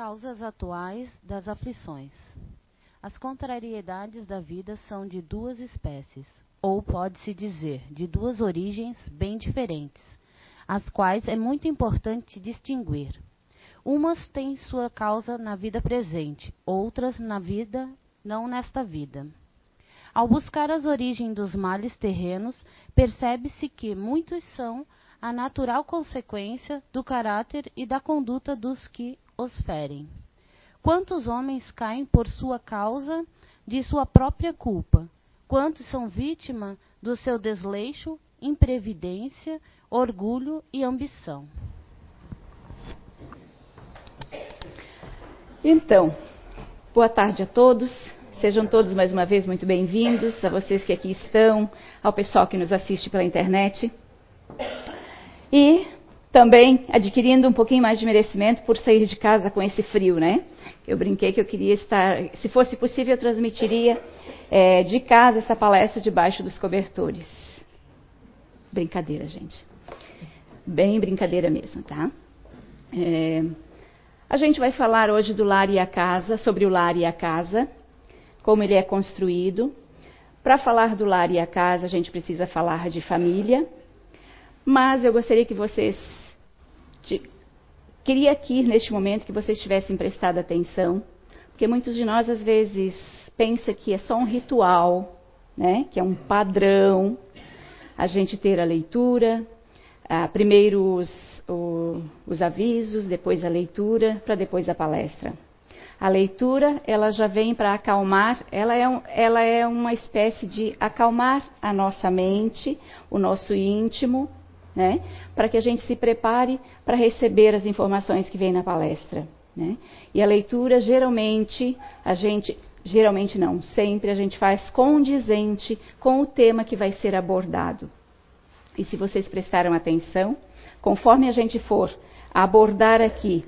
Causas atuais das aflições. As contrariedades da vida são de duas espécies, ou pode-se dizer, de duas origens bem diferentes, as quais é muito importante distinguir. Umas têm sua causa na vida presente, outras na vida, não nesta vida. Ao buscar as origens dos males terrenos, percebe-se que muitos são a natural consequência do caráter e da conduta dos que os ferem. Quantos homens caem por sua causa de sua própria culpa? Quantos são vítima do seu desleixo, imprevidência, orgulho e ambição? Então, boa tarde a todos. Sejam todos mais uma vez muito bem-vindos, a vocês que aqui estão, ao pessoal que nos assiste pela internet. E também adquirindo um pouquinho mais de merecimento por sair de casa com esse frio, né? Eu brinquei que eu queria estar, se fosse possível, eu transmitiria é, de casa essa palestra debaixo dos cobertores. Brincadeira, gente. Bem brincadeira mesmo, tá? É, a gente vai falar hoje do lar e a casa, sobre o lar e a casa como ele é construído. Para falar do lar e a casa, a gente precisa falar de família, mas eu gostaria que vocês. Queria aqui, neste momento, que vocês tivessem prestado atenção, porque muitos de nós, às vezes, pensam que é só um ritual, né? que é um padrão, a gente ter a leitura, ah, primeiro os, o, os avisos, depois a leitura, para depois a palestra. A leitura, ela já vem para acalmar, ela é, um, ela é uma espécie de acalmar a nossa mente, o nosso íntimo, né? para que a gente se prepare para receber as informações que vêm na palestra. Né? E a leitura, geralmente, a gente, geralmente não, sempre a gente faz condizente com o tema que vai ser abordado. E se vocês prestaram atenção, conforme a gente for abordar aqui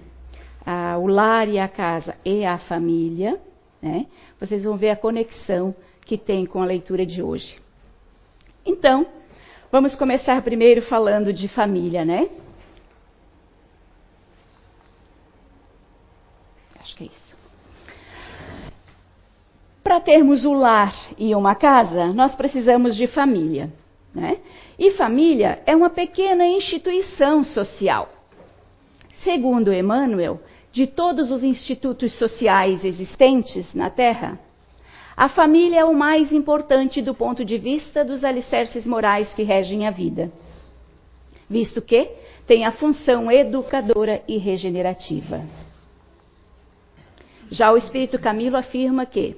o lar e a casa e a família, né? vocês vão ver a conexão que tem com a leitura de hoje. Então, vamos começar primeiro falando de família, né? Acho que é isso. Para termos o lar e uma casa, nós precisamos de família. Né? E família é uma pequena instituição social. Segundo Emmanuel, de todos os institutos sociais existentes na Terra, a família é o mais importante do ponto de vista dos alicerces morais que regem a vida, visto que tem a função educadora e regenerativa. Já o Espírito Camilo afirma que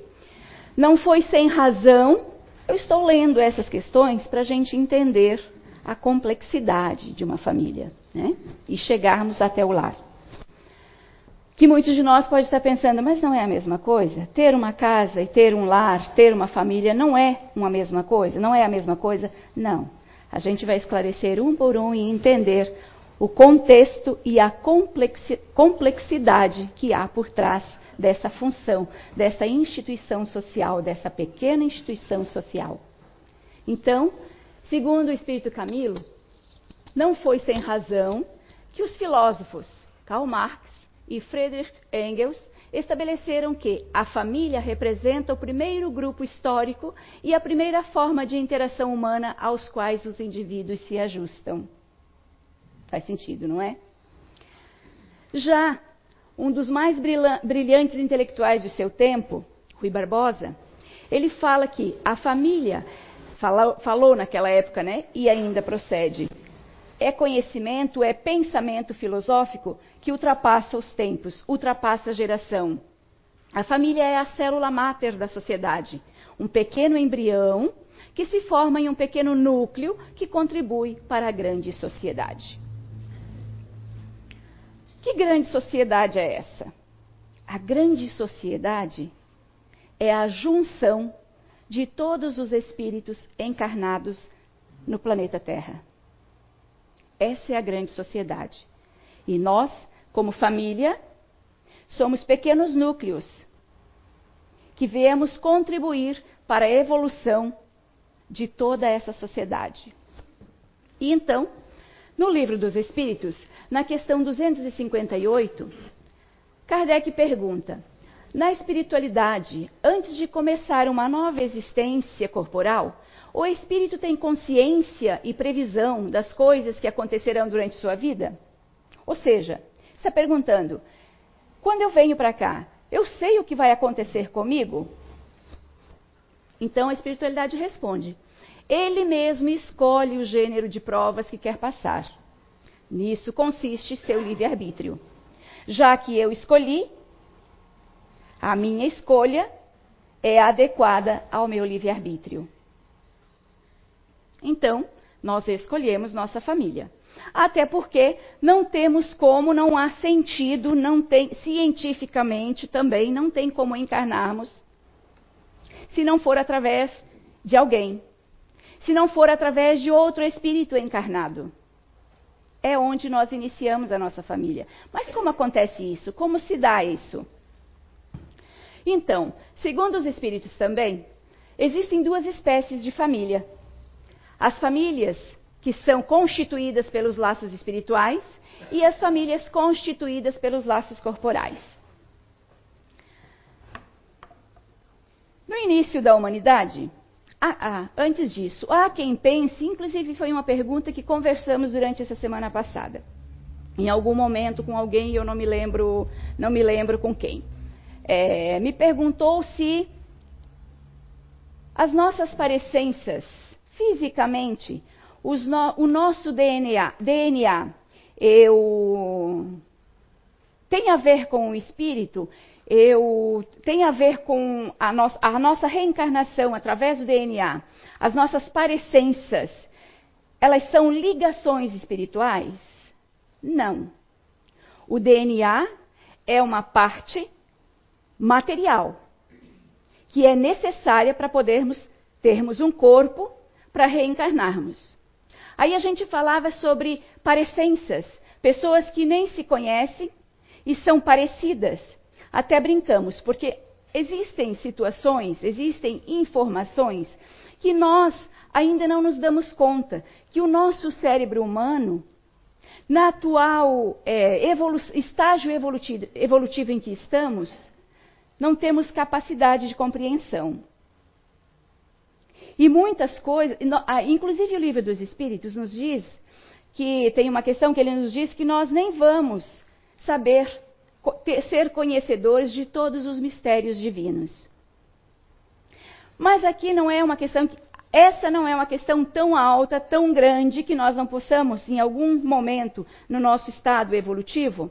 não foi sem razão, eu estou lendo essas questões para a gente entender a complexidade de uma família né? e chegarmos até o lar que muitos de nós podem estar pensando, mas não é a mesma coisa? Ter uma casa e ter um lar, ter uma família, não é uma mesma coisa? Não é a mesma coisa? Não. A gente vai esclarecer um por um e entender o contexto e a complexidade que há por trás dessa função, dessa instituição social, dessa pequena instituição social. Então, segundo o Espírito Camilo, não foi sem razão que os filósofos Karl Marx, e Friedrich Engels estabeleceram que a família representa o primeiro grupo histórico e a primeira forma de interação humana aos quais os indivíduos se ajustam. Faz sentido, não é? Já um dos mais brilhantes intelectuais de seu tempo, Rui Barbosa, ele fala que a família, falou, falou naquela época, né, e ainda procede, é conhecimento, é pensamento filosófico que ultrapassa os tempos, ultrapassa a geração. A família é a célula máter da sociedade, um pequeno embrião que se forma em um pequeno núcleo que contribui para a grande sociedade. Que grande sociedade é essa? A grande sociedade é a junção de todos os espíritos encarnados no planeta Terra. Essa é a grande sociedade. E nós, como família, somos pequenos núcleos que viemos contribuir para a evolução de toda essa sociedade. E então, no livro dos Espíritos, na questão 258, Kardec pergunta: na espiritualidade, antes de começar uma nova existência corporal, o espírito tem consciência e previsão das coisas que acontecerão durante sua vida? Ou seja, está perguntando: quando eu venho para cá, eu sei o que vai acontecer comigo? Então a espiritualidade responde: ele mesmo escolhe o gênero de provas que quer passar. Nisso consiste seu livre-arbítrio. Já que eu escolhi, a minha escolha é adequada ao meu livre-arbítrio. Então, nós escolhemos nossa família. Até porque não temos como, não há sentido, não tem cientificamente também não tem como encarnarmos se não for através de alguém, se não for através de outro espírito encarnado. É onde nós iniciamos a nossa família. Mas como acontece isso? Como se dá isso? Então, segundo os espíritos também, existem duas espécies de família. As famílias que são constituídas pelos laços espirituais e as famílias constituídas pelos laços corporais. No início da humanidade, ah, ah, antes disso, há quem pense, inclusive foi uma pergunta que conversamos durante essa semana passada, em algum momento com alguém, eu não me lembro, não me lembro com quem. É, me perguntou se as nossas parecenças fisicamente no, o nosso DNA, DNA eu, tem a ver com o espírito, eu, tem a ver com a, no, a nossa reencarnação através do DNA, as nossas parecenças, elas são ligações espirituais? Não. O DNA é uma parte material que é necessária para podermos termos um corpo para reencarnarmos. Aí a gente falava sobre parecenças, pessoas que nem se conhecem e são parecidas. Até brincamos, porque existem situações, existem informações que nós ainda não nos damos conta que o nosso cérebro humano, na atual é, evolu estágio evolutivo, evolutivo em que estamos, não temos capacidade de compreensão. E muitas coisas, ah, inclusive o livro dos Espíritos nos diz que tem uma questão que ele nos diz que nós nem vamos saber ser conhecedores de todos os mistérios divinos. Mas aqui não é uma questão essa não é uma questão tão alta, tão grande que nós não possamos em algum momento no nosso estado evolutivo,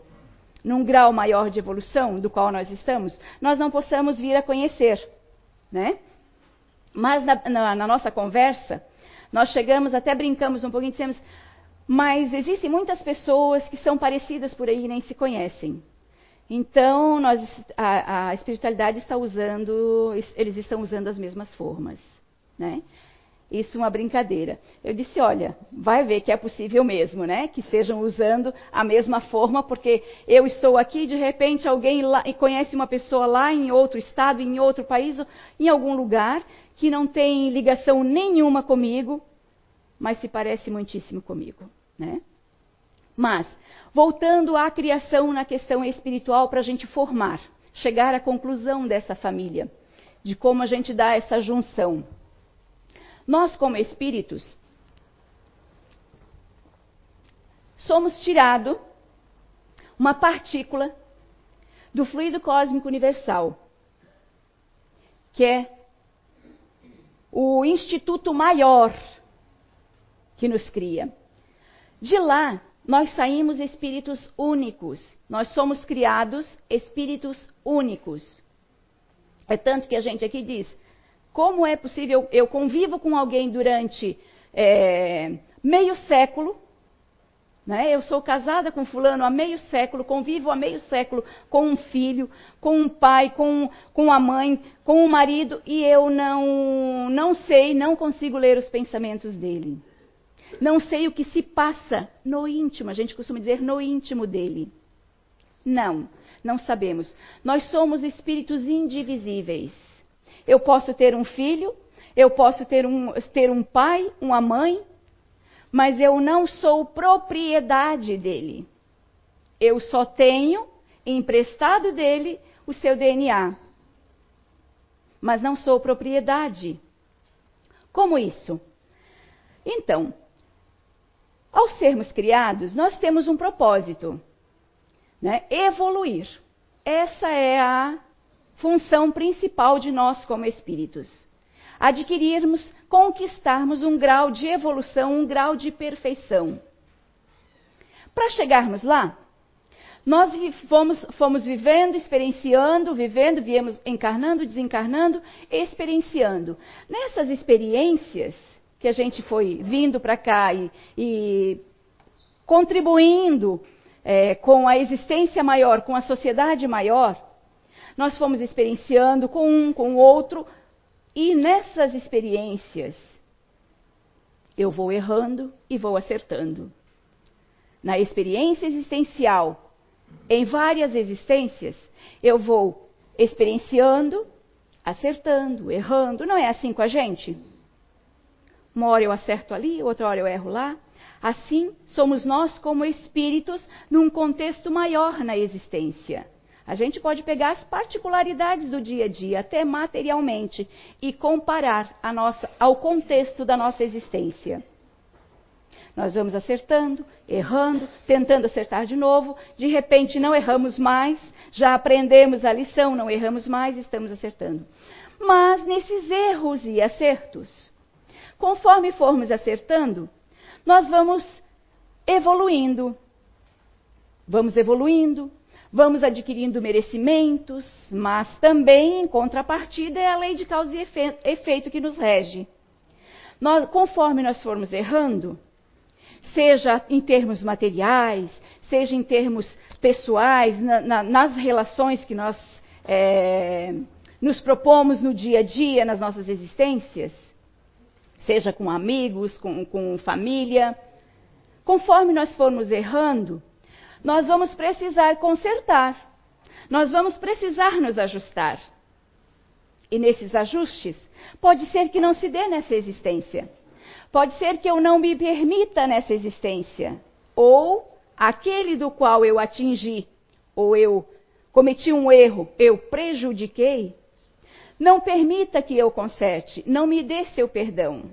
num grau maior de evolução do qual nós estamos, nós não possamos vir a conhecer, né? Mas na, na, na nossa conversa, nós chegamos, até brincamos um pouquinho, dissemos, mas existem muitas pessoas que são parecidas por aí e nem se conhecem. Então, nós, a, a, espiritualidade está usando, eles estão usando as mesmas formas. Né? Isso é uma brincadeira. Eu disse, olha, vai ver que é possível mesmo, né? Que estejam usando a mesma forma, porque eu estou aqui, de repente alguém lá, conhece uma pessoa lá em outro estado, em outro país, em algum lugar, que não tem ligação nenhuma comigo, mas se parece muitíssimo comigo, né? Mas, voltando à criação na questão espiritual para a gente formar, chegar à conclusão dessa família, de como a gente dá essa junção. Nós, como espíritos, somos tirado uma partícula do fluido cósmico universal, que é o instituto maior que nos cria. De lá, nós saímos espíritos únicos. Nós somos criados espíritos únicos. É tanto que a gente aqui diz: como é possível eu convivo com alguém durante é, meio século né? Eu sou casada com fulano há meio século, convivo há meio século com um filho, com um pai, com, com a mãe, com um marido, e eu não, não sei, não consigo ler os pensamentos dele. Não sei o que se passa no íntimo, a gente costuma dizer no íntimo dele. Não, não sabemos. Nós somos espíritos indivisíveis. Eu posso ter um filho, eu posso ter um, ter um pai, uma mãe, mas eu não sou propriedade dele. Eu só tenho emprestado dele o seu DNA. Mas não sou propriedade. Como isso? Então, ao sermos criados, nós temos um propósito, né? Evoluir. Essa é a função principal de nós como espíritos. Adquirirmos, conquistarmos um grau de evolução, um grau de perfeição. Para chegarmos lá, nós fomos, fomos vivendo, experienciando, vivendo, viemos encarnando, desencarnando, experienciando. Nessas experiências que a gente foi vindo para cá e, e contribuindo é, com a existência maior, com a sociedade maior, nós fomos experienciando com um, com o outro, e nessas experiências eu vou errando e vou acertando. Na experiência existencial, em várias existências, eu vou experienciando, acertando, errando. Não é assim com a gente? Uma hora eu acerto ali, outra hora eu erro lá. Assim, somos nós como espíritos num contexto maior na existência. A gente pode pegar as particularidades do dia a dia, até materialmente, e comparar nossa, ao contexto da nossa existência. Nós vamos acertando, errando, tentando acertar de novo, de repente não erramos mais, já aprendemos a lição, não erramos mais, estamos acertando. Mas nesses erros e acertos, conforme formos acertando, nós vamos evoluindo. Vamos evoluindo, vamos adquirindo merecimentos, mas também, em contrapartida, é a lei de causa e efeito que nos rege. Nós, conforme nós formos errando, seja em termos materiais, seja em termos pessoais, na, na, nas relações que nós é, nos propomos no dia a dia, nas nossas existências, seja com amigos, com, com família. Conforme nós formos errando, nós vamos precisar consertar, nós vamos precisar nos ajustar. E nesses ajustes, pode ser que não se dê nessa existência. Pode ser que eu não me permita nessa existência. Ou aquele do qual eu atingi, ou eu cometi um erro, eu prejudiquei, não permita que eu conserte, não me dê seu perdão.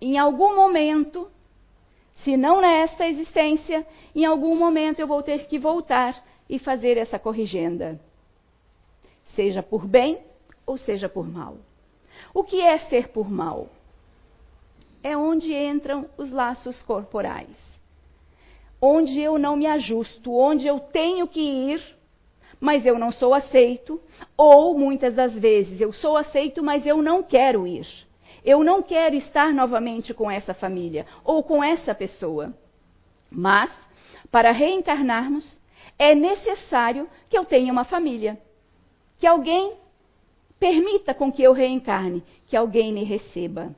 Em algum momento, se não nesta existência, em algum momento eu vou ter que voltar e fazer essa corrigenda. Seja por bem ou seja por mal. O que é ser por mal? é onde entram os laços corporais. Onde eu não me ajusto, onde eu tenho que ir, mas eu não sou aceito, ou muitas das vezes eu sou aceito, mas eu não quero ir. Eu não quero estar novamente com essa família ou com essa pessoa. Mas, para reencarnarmos, é necessário que eu tenha uma família. Que alguém permita com que eu reencarne, que alguém me receba.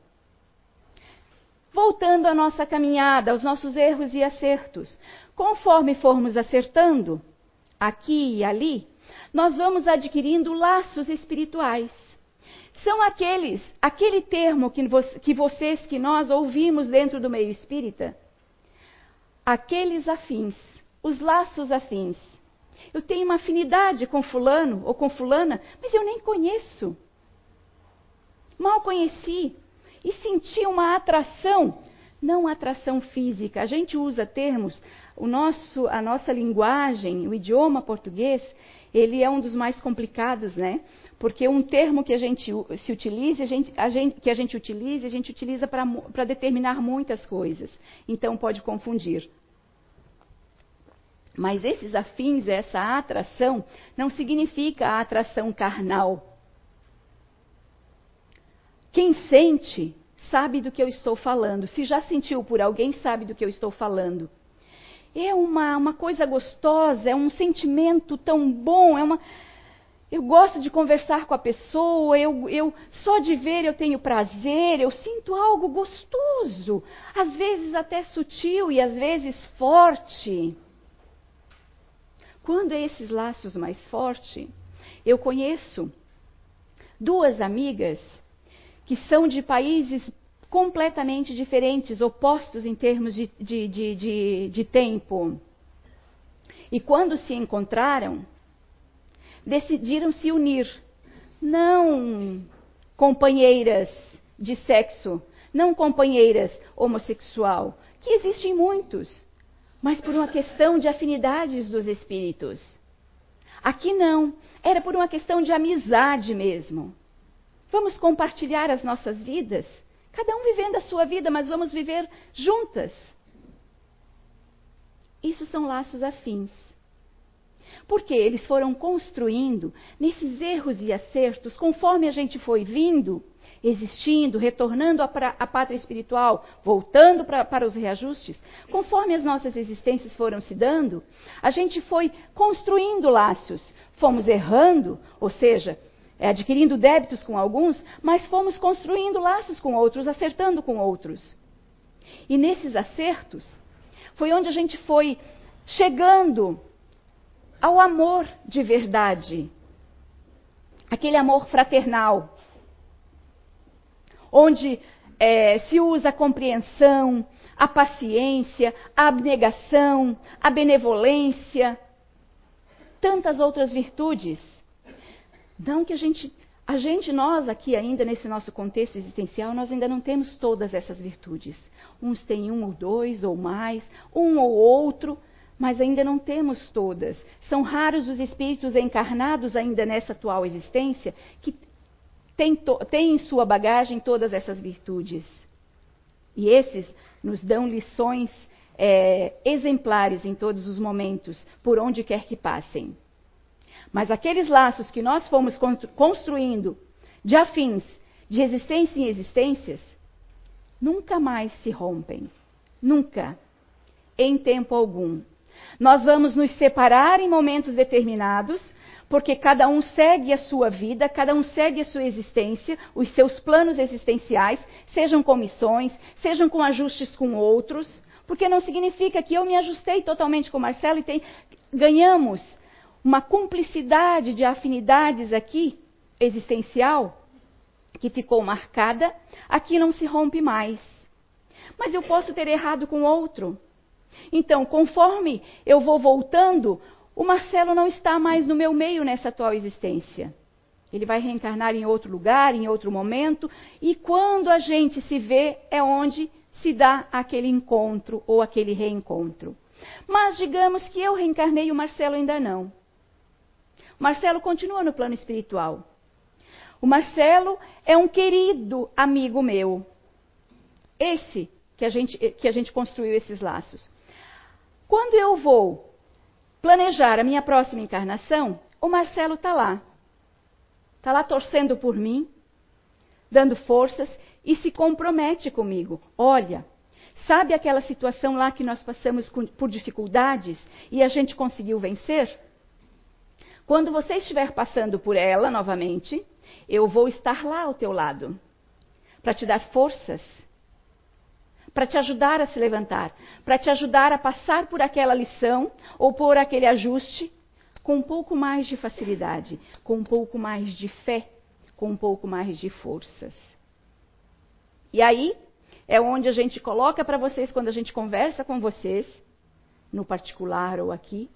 Voltando à nossa caminhada, aos nossos erros e acertos. Conforme formos acertando, aqui e ali, nós vamos adquirindo laços espirituais. São aqueles, aquele termo que, que vocês, que nós ouvimos dentro do meio espírita, aqueles afins, os laços afins. Eu tenho uma afinidade com fulano ou com fulana, mas eu nem conheço. Mal conheci, e senti uma atração, não atração física. A gente usa termos, o nosso, a nossa linguagem, o idioma português, ele é um dos mais complicados, né? Porque um termo que a gente se utiliza, a gente, a gente, que a gente utiliza, a gente utiliza para determinar muitas coisas. Então pode confundir. Mas esses afins, essa atração, não significa a atração carnal. Quem sente sabe do que eu estou falando. Se já sentiu por alguém, sabe do que eu estou falando. É uma, uma coisa gostosa, é um sentimento tão bom, é uma. Eu gosto de conversar com a pessoa, eu, eu só de ver eu tenho prazer, eu sinto algo gostoso, às vezes até sutil e às vezes forte. Quando é esses laços mais fortes, eu conheço duas amigas que são de países completamente diferentes, opostos em termos de, de, de, de tempo. E quando se encontraram, decidiram se unir. Não companheiras de sexo, não companheiras homossexual, que existem muitos, mas por uma questão de afinidades dos espíritos. Aqui não, era por uma questão de amizade mesmo. Vamos compartilhar as nossas vidas, cada um vivendo a sua vida, mas vamos viver juntas. Isso são laços afins. Porque eles foram construindo nesses erros e acertos, conforme a gente foi vindo, existindo, retornando à, pátria espiritual, voltando pra, para os reajustes, conforme as nossas existências foram se dando, a gente foi construindo laços, fomos errando, ou seja, adquirindo débitos com alguns, mas fomos construindo laços com outros, acertando com outros. E nesses acertos, foi onde a gente foi chegando ao amor de verdade, aquele amor fraternal, onde é, se usa a compreensão, a paciência, a abnegação, a benevolência, tantas outras virtudes. Não que a gente, a gente, nós aqui ainda nesse nosso contexto existencial, nós ainda não temos todas essas virtudes. Uns têm um ou dois ou mais, um ou outro, mas ainda não temos todas. São raros os espíritos encarnados ainda nessa atual existência que têm, em sua bagagem todas essas virtudes. E esses nos dão lições é, exemplares em todos os momentos, por onde quer que passem. Mas aqueles laços que nós fomos construindo de afins, de existência em existências, nunca mais se rompem. Nunca. Em tempo algum. Nós vamos nos separar em momentos determinados, porque cada um segue a sua vida, cada um segue a sua existência, os seus planos existenciais, sejam com missões, sejam com ajustes com outros, porque não significa que eu me ajustei totalmente com Marcelo e tem, ganhamos uma cumplicidade de afinidades aqui, existencial, que ficou marcada, aqui não se rompe mais. Mas eu posso ter errado com outro. Então, conforme eu vou voltando, o Marcelo não está mais no meu meio nessa atual existência. Ele vai reencarnar em outro lugar, em outro momento, e quando a gente se vê, é onde se dá aquele encontro ou aquele reencontro. Mas digamos que eu reencarnei e o Marcelo ainda não. O Marcelo continua no plano espiritual. O Marcelo é um querido amigo meu. Esse que a gente, que a gente construiu esses laços. Quando eu vou planejar a minha próxima encarnação, o Marcelo está lá. Está lá torcendo por mim, dando forças e se compromete comigo. Olha, sabe aquela situação lá que nós passamos por dificuldades e a gente conseguiu vencer? Quando você estiver passando por ela novamente, eu vou estar lá ao teu lado para te dar forças para te ajudar a se levantar, para te ajudar a passar por aquela lição ou por aquele ajuste com um pouco mais de facilidade, com um pouco mais de fé, com um pouco mais de forças. E aí é onde a gente coloca para vocês, quando a gente conversa com vocês, no particular ou aqui,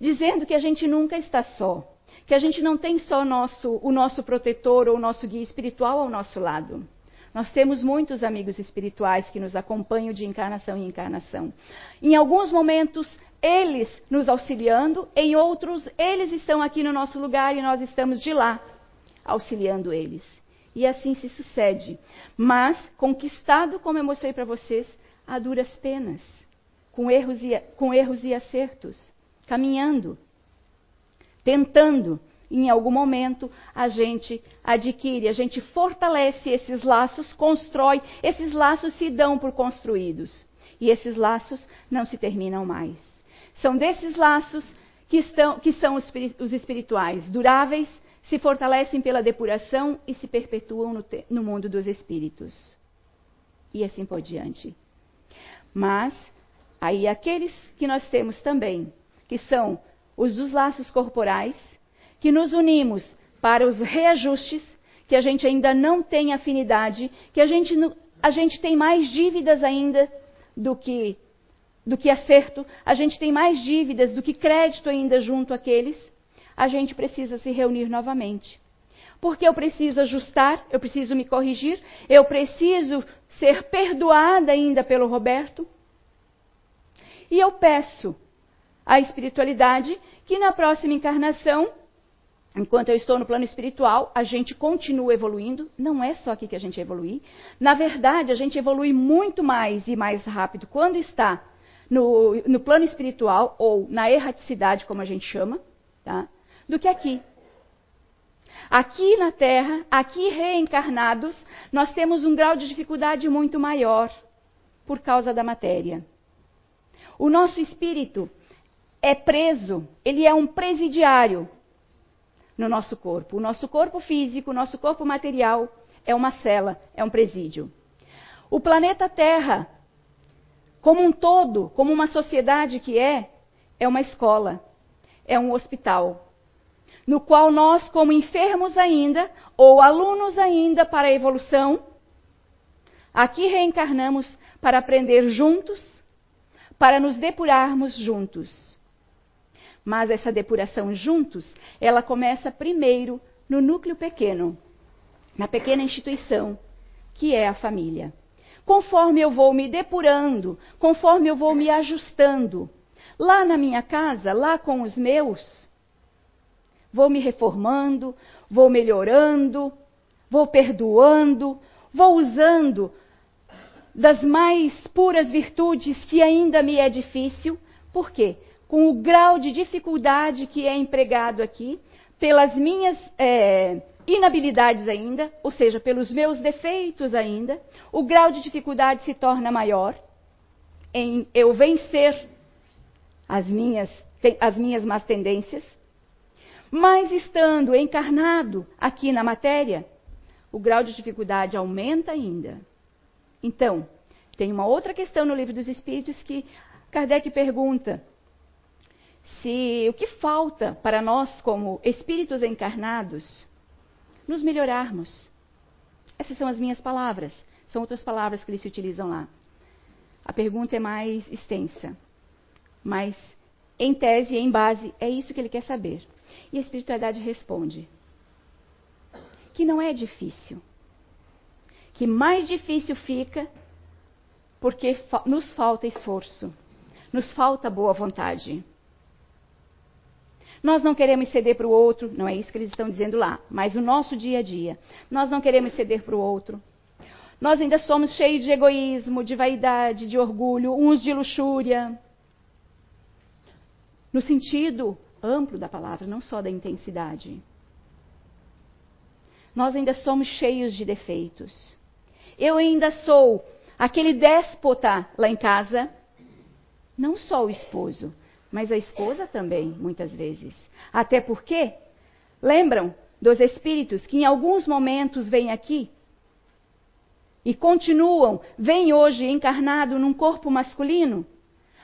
dizendo que a gente nunca está só, que a gente não tem só nosso, o nosso protetor ou o nosso guia espiritual ao nosso lado. Nós temos muitos amigos espirituais que nos acompanham de encarnação em encarnação. Em alguns momentos, eles nos auxiliando, em outros, eles estão aqui no nosso lugar e nós estamos de lá, auxiliando eles. E assim se sucede. Mas, conquistado, como eu mostrei para vocês, a duras penas, com erros e, com erros e acertos, caminhando, tentando em algum momento a gente adquire, a gente fortalece esses laços, constrói, esses laços se dão por construídos. E esses laços não se terminam mais. São desses laços que, estão, que são os, os espirituais, duráveis, se fortalecem pela depuração e se perpetuam no, no mundo dos espíritos. E assim por diante. Mas, aí aqueles que nós temos também, que são os dos laços corporais, que nos unimos para os reajustes, que a gente ainda não tem afinidade, que a gente, a gente tem mais dívidas ainda do que do que acerto, a gente tem mais dívidas do que crédito ainda junto àqueles, a gente precisa se reunir novamente. Porque eu preciso ajustar, eu preciso me corrigir, eu preciso ser perdoada ainda pelo Roberto. E eu peço à espiritualidade que na próxima encarnação, enquanto eu estou no plano espiritual, a gente continue evoluindo. Não é só aqui que a gente evolui. Na verdade, a gente evolui muito mais e mais rápido quando está no, no plano espiritual, ou na erraticidade, como a gente chama, tá? do que aqui. Aqui na Terra, aqui reencarnados, nós temos um grau de dificuldade muito maior por causa da matéria. O nosso espírito é preso, ele é um presidiário no nosso corpo. O nosso corpo físico, o nosso corpo material é uma cela, é um presídio. O planeta Terra como um todo, como uma sociedade que é, é uma escola, é um hospital, no qual nós, como enfermos ainda, ou alunos ainda para a evolução, aqui reencarnamos para aprender juntos, para nos depurarmos juntos. Mas essa depuração juntos, ela começa primeiro no núcleo pequeno, na pequena instituição, que é a família conforme eu vou me depurando, conforme eu vou me ajustando. Lá na minha casa, lá com os meus, vou me reformando, vou melhorando, vou perdoando, vou usando das mais puras virtudes que ainda me é difícil. Por quê? Com o grau de dificuldade que é empregado aqui, pelas minhas é, inabilidades ainda, ou seja, pelos meus defeitos ainda, o grau de dificuldade se torna maior em eu vencer as minhas, as minhas más tendências. Mas estando encarnado aqui na matéria, o grau de dificuldade aumenta ainda. Então, tem uma outra questão no Livro dos Espíritos que Kardec pergunta: se o que falta para nós, como espíritos encarnados, nos melhorarmos. Essas são as minhas palavras. São outras palavras que eles se utilizam lá. A pergunta é mais extensa. Mas, em tese, em base, é isso que ele quer saber. E a espiritualidade responde: que não é difícil. Que mais difícil fica porque fa nos falta esforço, nos falta boa vontade. Nós não queremos ceder para o outro, não é isso que eles estão dizendo lá, mas o nosso dia a dia. Nós não queremos ceder para o outro. Nós ainda somos cheios de egoísmo, de vaidade, de orgulho, uns de luxúria. No sentido amplo da palavra, não só da intensidade. Nós ainda somos cheios de defeitos. Eu ainda sou aquele déspota lá em casa, não só o esposo, mas a esposa também, muitas vezes. Até porque, lembram dos espíritos que em alguns momentos vêm aqui e continuam, vêm hoje encarnado num corpo masculino,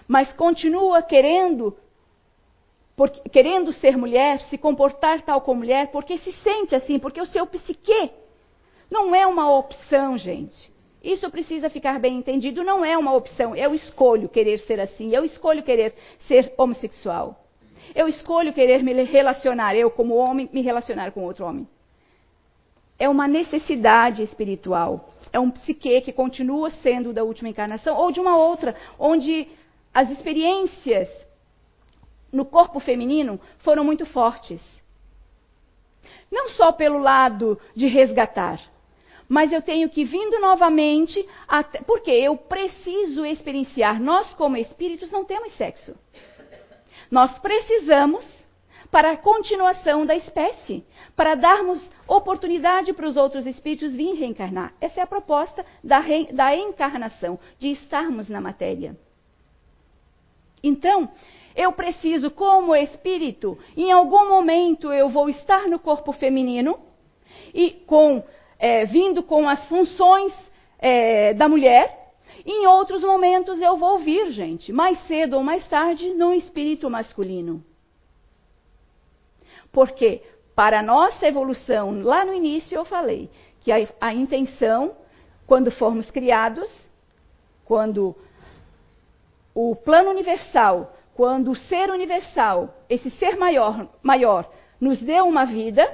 mas continua querendo por, querendo ser mulher, se comportar tal como mulher, porque se sente assim, porque o seu psique não é uma opção, gente. Isso precisa ficar bem entendido, não é uma opção. Eu escolho querer ser assim, eu escolho querer ser homossexual. Eu escolho querer me relacionar, eu como homem, me relacionar com outro homem. É uma necessidade espiritual. É um psique que continua sendo da última encarnação ou de uma outra, onde as experiências no corpo feminino foram muito fortes. Não só pelo lado de resgatar, mas eu tenho que vindo novamente, até, porque eu preciso experienciar. Nós, como espíritos, não temos sexo. Nós precisamos para a continuação da espécie, para darmos oportunidade para os outros espíritos virem reencarnar. Essa é a proposta da, re, da encarnação, de estarmos na matéria. Então, eu preciso, como espírito, em algum momento eu vou estar no corpo feminino e com é, vindo com as funções é, da mulher. Em outros momentos eu vou vir, gente, mais cedo ou mais tarde, no espírito masculino. Porque para a nossa evolução, lá no início eu falei que a, a intenção, quando formos criados, quando o plano universal, quando o ser universal, esse ser maior, maior nos deu uma vida,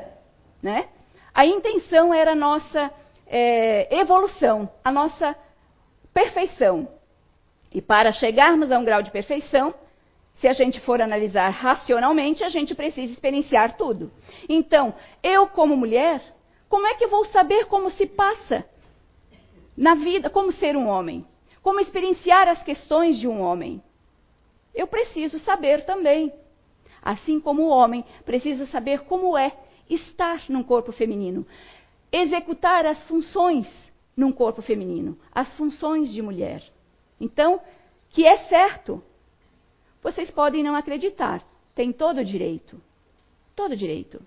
né? A intenção era a nossa é, evolução, a nossa perfeição. E para chegarmos a um grau de perfeição, se a gente for analisar racionalmente, a gente precisa experienciar tudo. Então, eu como mulher, como é que vou saber como se passa na vida, como ser um homem? Como experienciar as questões de um homem? Eu preciso saber também. Assim como o homem precisa saber como é estar num corpo feminino, executar as funções num corpo feminino, as funções de mulher. Então, que é certo, vocês podem não acreditar, tem todo o direito. Todo o direito.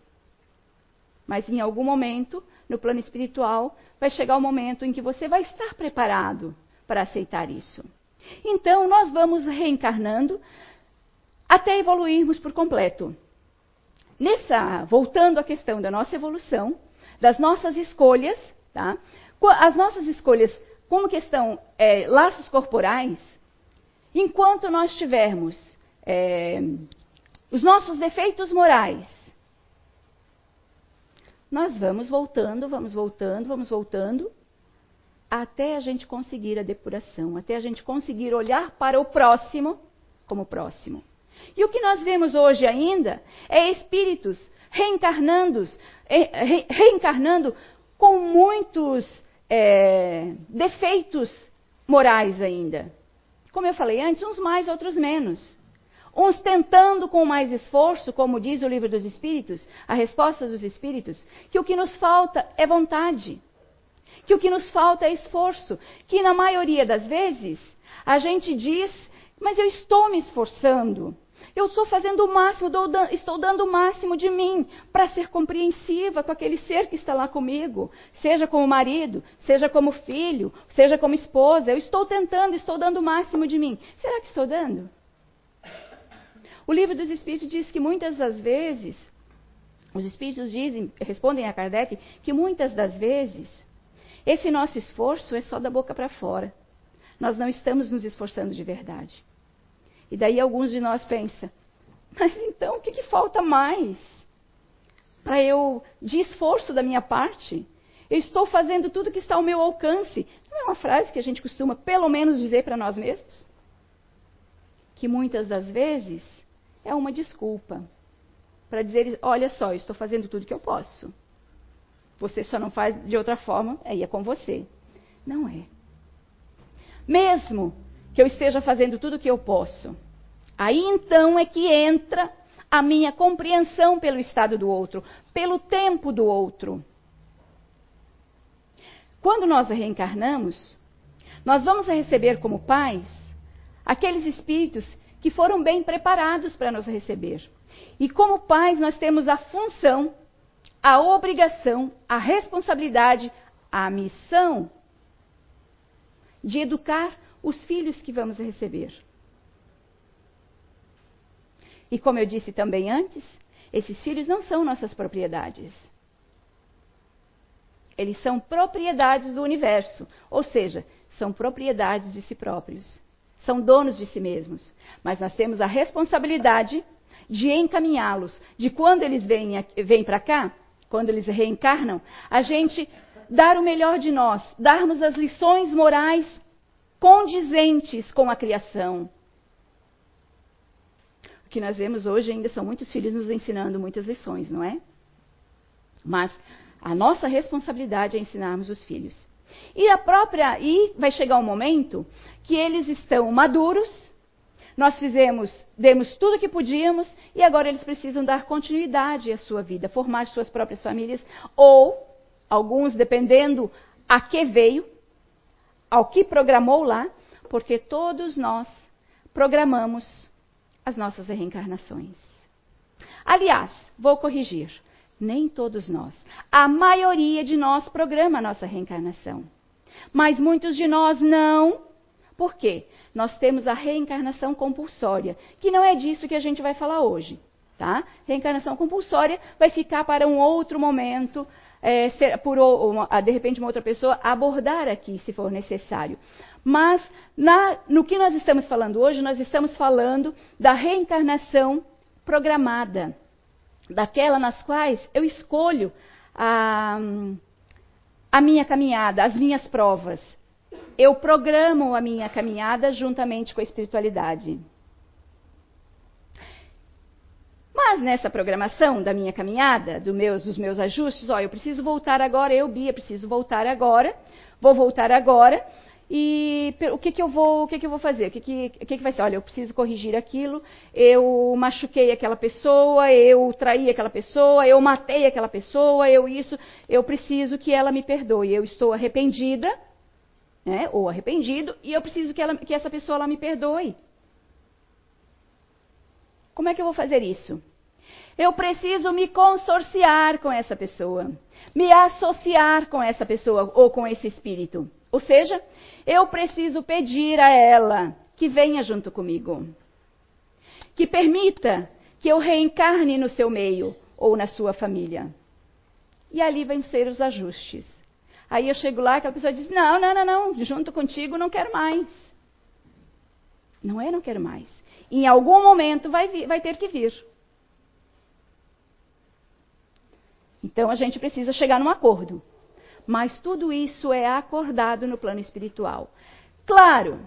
Mas em algum momento, no plano espiritual, vai chegar o momento em que você vai estar preparado para aceitar isso. Então, nós vamos reencarnando até evoluirmos por completo. Nessa, voltando à questão da nossa evolução, das nossas escolhas, tá? As nossas escolhas como questão é, laços corporais, Enquanto nós tivermos é, os nossos defeitos morais, nós vamos voltando, vamos voltando, vamos voltando, até a gente conseguir a depuração, até a gente conseguir olhar para o próximo como próximo. E o que nós vemos hoje ainda é espíritos reencarnando, é, reencarnando com muitos é, defeitos morais ainda. Como eu falei antes, uns mais, outros menos. Uns tentando com mais esforço, como diz o livro dos Espíritos, a resposta dos Espíritos, que o que nos falta é vontade, que o que nos falta é esforço, que na maioria das vezes a gente diz, mas eu estou me esforçando, eu estou fazendo o máximo, estou dando o máximo de mim para ser compreensiva com aquele ser que está lá comigo, seja como marido, seja como filho, seja como esposa. Eu estou tentando, estou dando o máximo de mim. Será que estou dando? O livro dos Espíritos diz que muitas das vezes, os Espíritos dizem, respondem a Kardec, que muitas das vezes esse nosso esforço é só da boca para fora. Nós não estamos nos esforçando de verdade. E daí alguns de nós pensam, mas então o que, que falta mais? Para eu, de esforço da minha parte, eu estou fazendo tudo que está ao meu alcance. Não é uma frase que a gente costuma, pelo menos, dizer para nós mesmos? Que muitas das vezes é uma desculpa para dizer: olha só, eu estou fazendo tudo que eu posso. Você só não faz de outra forma, aí é com você. Não é. Mesmo que eu esteja fazendo tudo o que eu posso. Aí então é que entra a minha compreensão pelo estado do outro, pelo tempo do outro. Quando nós reencarnamos, nós vamos receber como pais aqueles espíritos que foram bem preparados para nos receber. E como pais, nós temos a função, a obrigação, a responsabilidade, a missão de educar os filhos que vamos receber. E como eu disse também antes, esses filhos não são nossas propriedades. Eles são propriedades do universo, ou seja, são propriedades de si próprios. São donos de si mesmos. Mas nós temos a responsabilidade de encaminhá-los, de quando eles vêm, vêm para cá, quando eles reencarnam, a gente dar o melhor de nós, darmos as lições morais condizentes com a criação. O que nós vemos hoje ainda são muitos filhos nos ensinando muitas lições, não é? Mas a nossa responsabilidade é ensinarmos os filhos. E a própria e vai chegar um momento que eles estão maduros. Nós fizemos, demos tudo o que podíamos e agora eles precisam dar continuidade à sua vida, formar suas próprias famílias ou alguns dependendo a que veio, ao que programou lá, porque todos nós programamos as nossas reencarnações. Aliás, vou corrigir, nem todos nós. A maioria de nós programa a nossa reencarnação. Mas muitos de nós não. Por quê? Nós temos a reencarnação compulsória, que não é disso que a gente vai falar hoje. Tá? Reencarnação compulsória vai ficar para um outro momento é, ser, por uma, de repente uma outra pessoa abordar aqui, se for necessário. Mas na, no que nós estamos falando hoje, nós estamos falando da reencarnação programada, daquela nas quais eu escolho a, a minha caminhada, as minhas provas. Eu programo a minha caminhada juntamente com a espiritualidade. Mas nessa programação da minha caminhada, do meus, dos meus ajustes, ó, eu preciso voltar agora, eu, Bia, preciso voltar agora, vou voltar agora, e o que, que eu vou, o que, que eu vou fazer? O que, que, o que, que vai ser? Olha, eu preciso corrigir aquilo, eu machuquei aquela pessoa, eu traí aquela pessoa, eu matei aquela pessoa, eu isso, eu preciso que ela me perdoe. Eu estou arrependida, né, ou arrependido, e eu preciso que, ela, que essa pessoa ela me perdoe. Como é que eu vou fazer isso? Eu preciso me consorciar com essa pessoa, me associar com essa pessoa ou com esse espírito. Ou seja, eu preciso pedir a ela que venha junto comigo, que permita que eu reencarne no seu meio ou na sua família. E ali vão ser os ajustes. Aí eu chego lá, aquela pessoa diz: Não, não, não, não, junto contigo não quero mais. Não é, não quero mais. Em algum momento vai, vir, vai ter que vir. Então a gente precisa chegar num acordo. Mas tudo isso é acordado no plano espiritual. Claro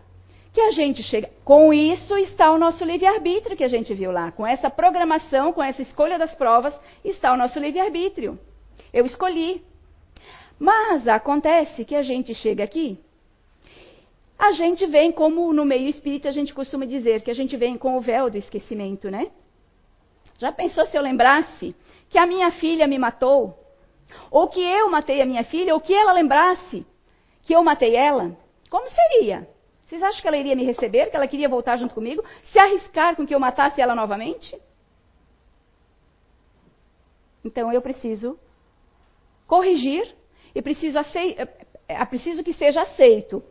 que a gente chega. Com isso está o nosso livre-arbítrio que a gente viu lá. Com essa programação, com essa escolha das provas, está o nosso livre-arbítrio. Eu escolhi. Mas acontece que a gente chega aqui, a gente vem, como no meio espírita a gente costuma dizer, que a gente vem com o véu do esquecimento, né? Já pensou se eu lembrasse que a minha filha me matou, ou que eu matei a minha filha, ou que ela lembrasse que eu matei ela, como seria? Vocês acham que ela iria me receber, que ela queria voltar junto comigo, se arriscar com que eu matasse ela novamente? Então eu preciso corrigir e preciso, é, é preciso que seja aceito.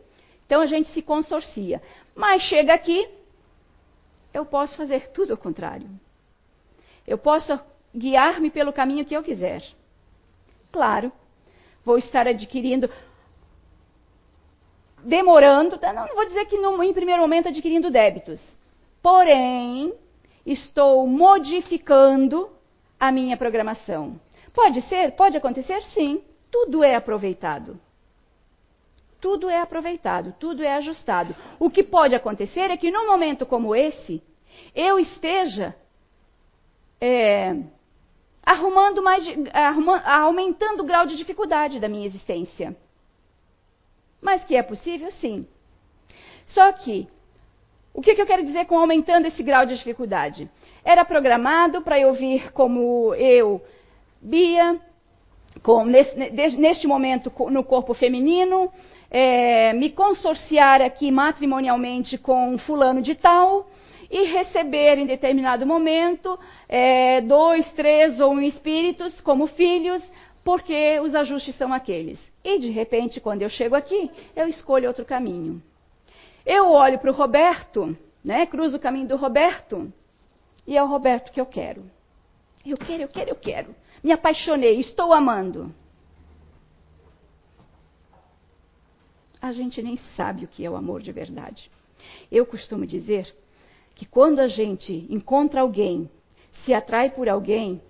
Então a gente se consorcia. Mas chega aqui, eu posso fazer tudo ao contrário. Eu posso guiar-me pelo caminho que eu quiser. Claro, vou estar adquirindo, demorando, tá? não, vou dizer que no, em primeiro momento adquirindo débitos. Porém, estou modificando a minha programação. Pode ser? Pode acontecer? Sim. Tudo é aproveitado. Tudo é aproveitado, tudo é ajustado. O que pode acontecer é que num momento como esse, eu esteja é, arrumando mais, arrumando, aumentando o grau de dificuldade da minha existência. Mas que é possível, sim. Só que, o que, que eu quero dizer com aumentando esse grau de dificuldade? Era programado para eu vir como eu, Bia, com, nesse, neste momento no corpo feminino, é, me consorciar aqui matrimonialmente com fulano de tal, e receber em determinado momento é, dois, três ou um espíritos como filhos, porque os ajustes são aqueles. E de repente, quando eu chego aqui, eu escolho outro caminho. Eu olho para o Roberto, né, cruzo o caminho do Roberto, e é o Roberto que eu quero. Eu quero, eu quero, eu quero. Me apaixonei, estou amando. A gente nem sabe o que é o amor de verdade. Eu costumo dizer que quando a gente encontra alguém, se atrai por alguém,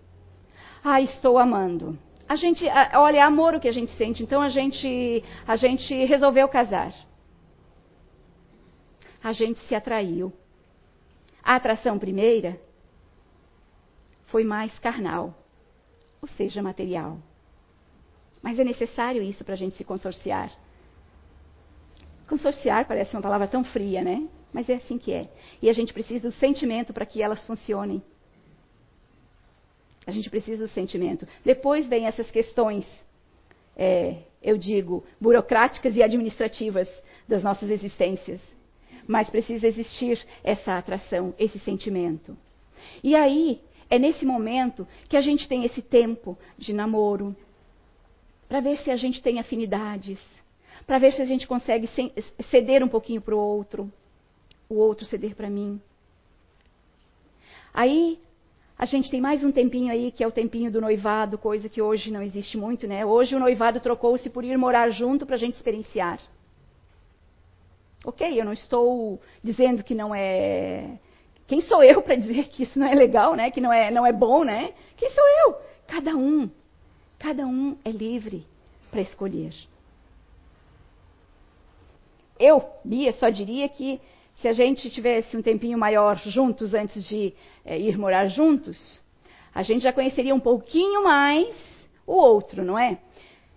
ah, estou amando. A gente, olha, é amor o que a gente sente, então a gente, a gente resolveu casar. A gente se atraiu. A atração primeira foi mais carnal, ou seja, material. Mas é necessário isso para a gente se consorciar. Consorciar parece uma palavra tão fria, né? Mas é assim que é. E a gente precisa do sentimento para que elas funcionem. A gente precisa do sentimento. Depois vem essas questões, é, eu digo, burocráticas e administrativas das nossas existências. Mas precisa existir essa atração, esse sentimento. E aí, é nesse momento que a gente tem esse tempo de namoro, para ver se a gente tem afinidades, para ver se a gente consegue ceder um pouquinho para o outro o outro ceder para mim. Aí A gente tem mais um tempinho aí, que é o tempinho do noivado, coisa que hoje não existe muito, né? Hoje o noivado trocou-se por ir morar junto para a gente experienciar. Ok, eu não estou dizendo que não é. Quem sou eu para dizer que isso não é legal, né? Que não é, não é bom, né? Quem sou eu? Cada um, cada um é livre para escolher. Eu, Bia, só diria que se a gente tivesse um tempinho maior juntos antes de é, ir morar juntos, a gente já conheceria um pouquinho mais o outro, não é?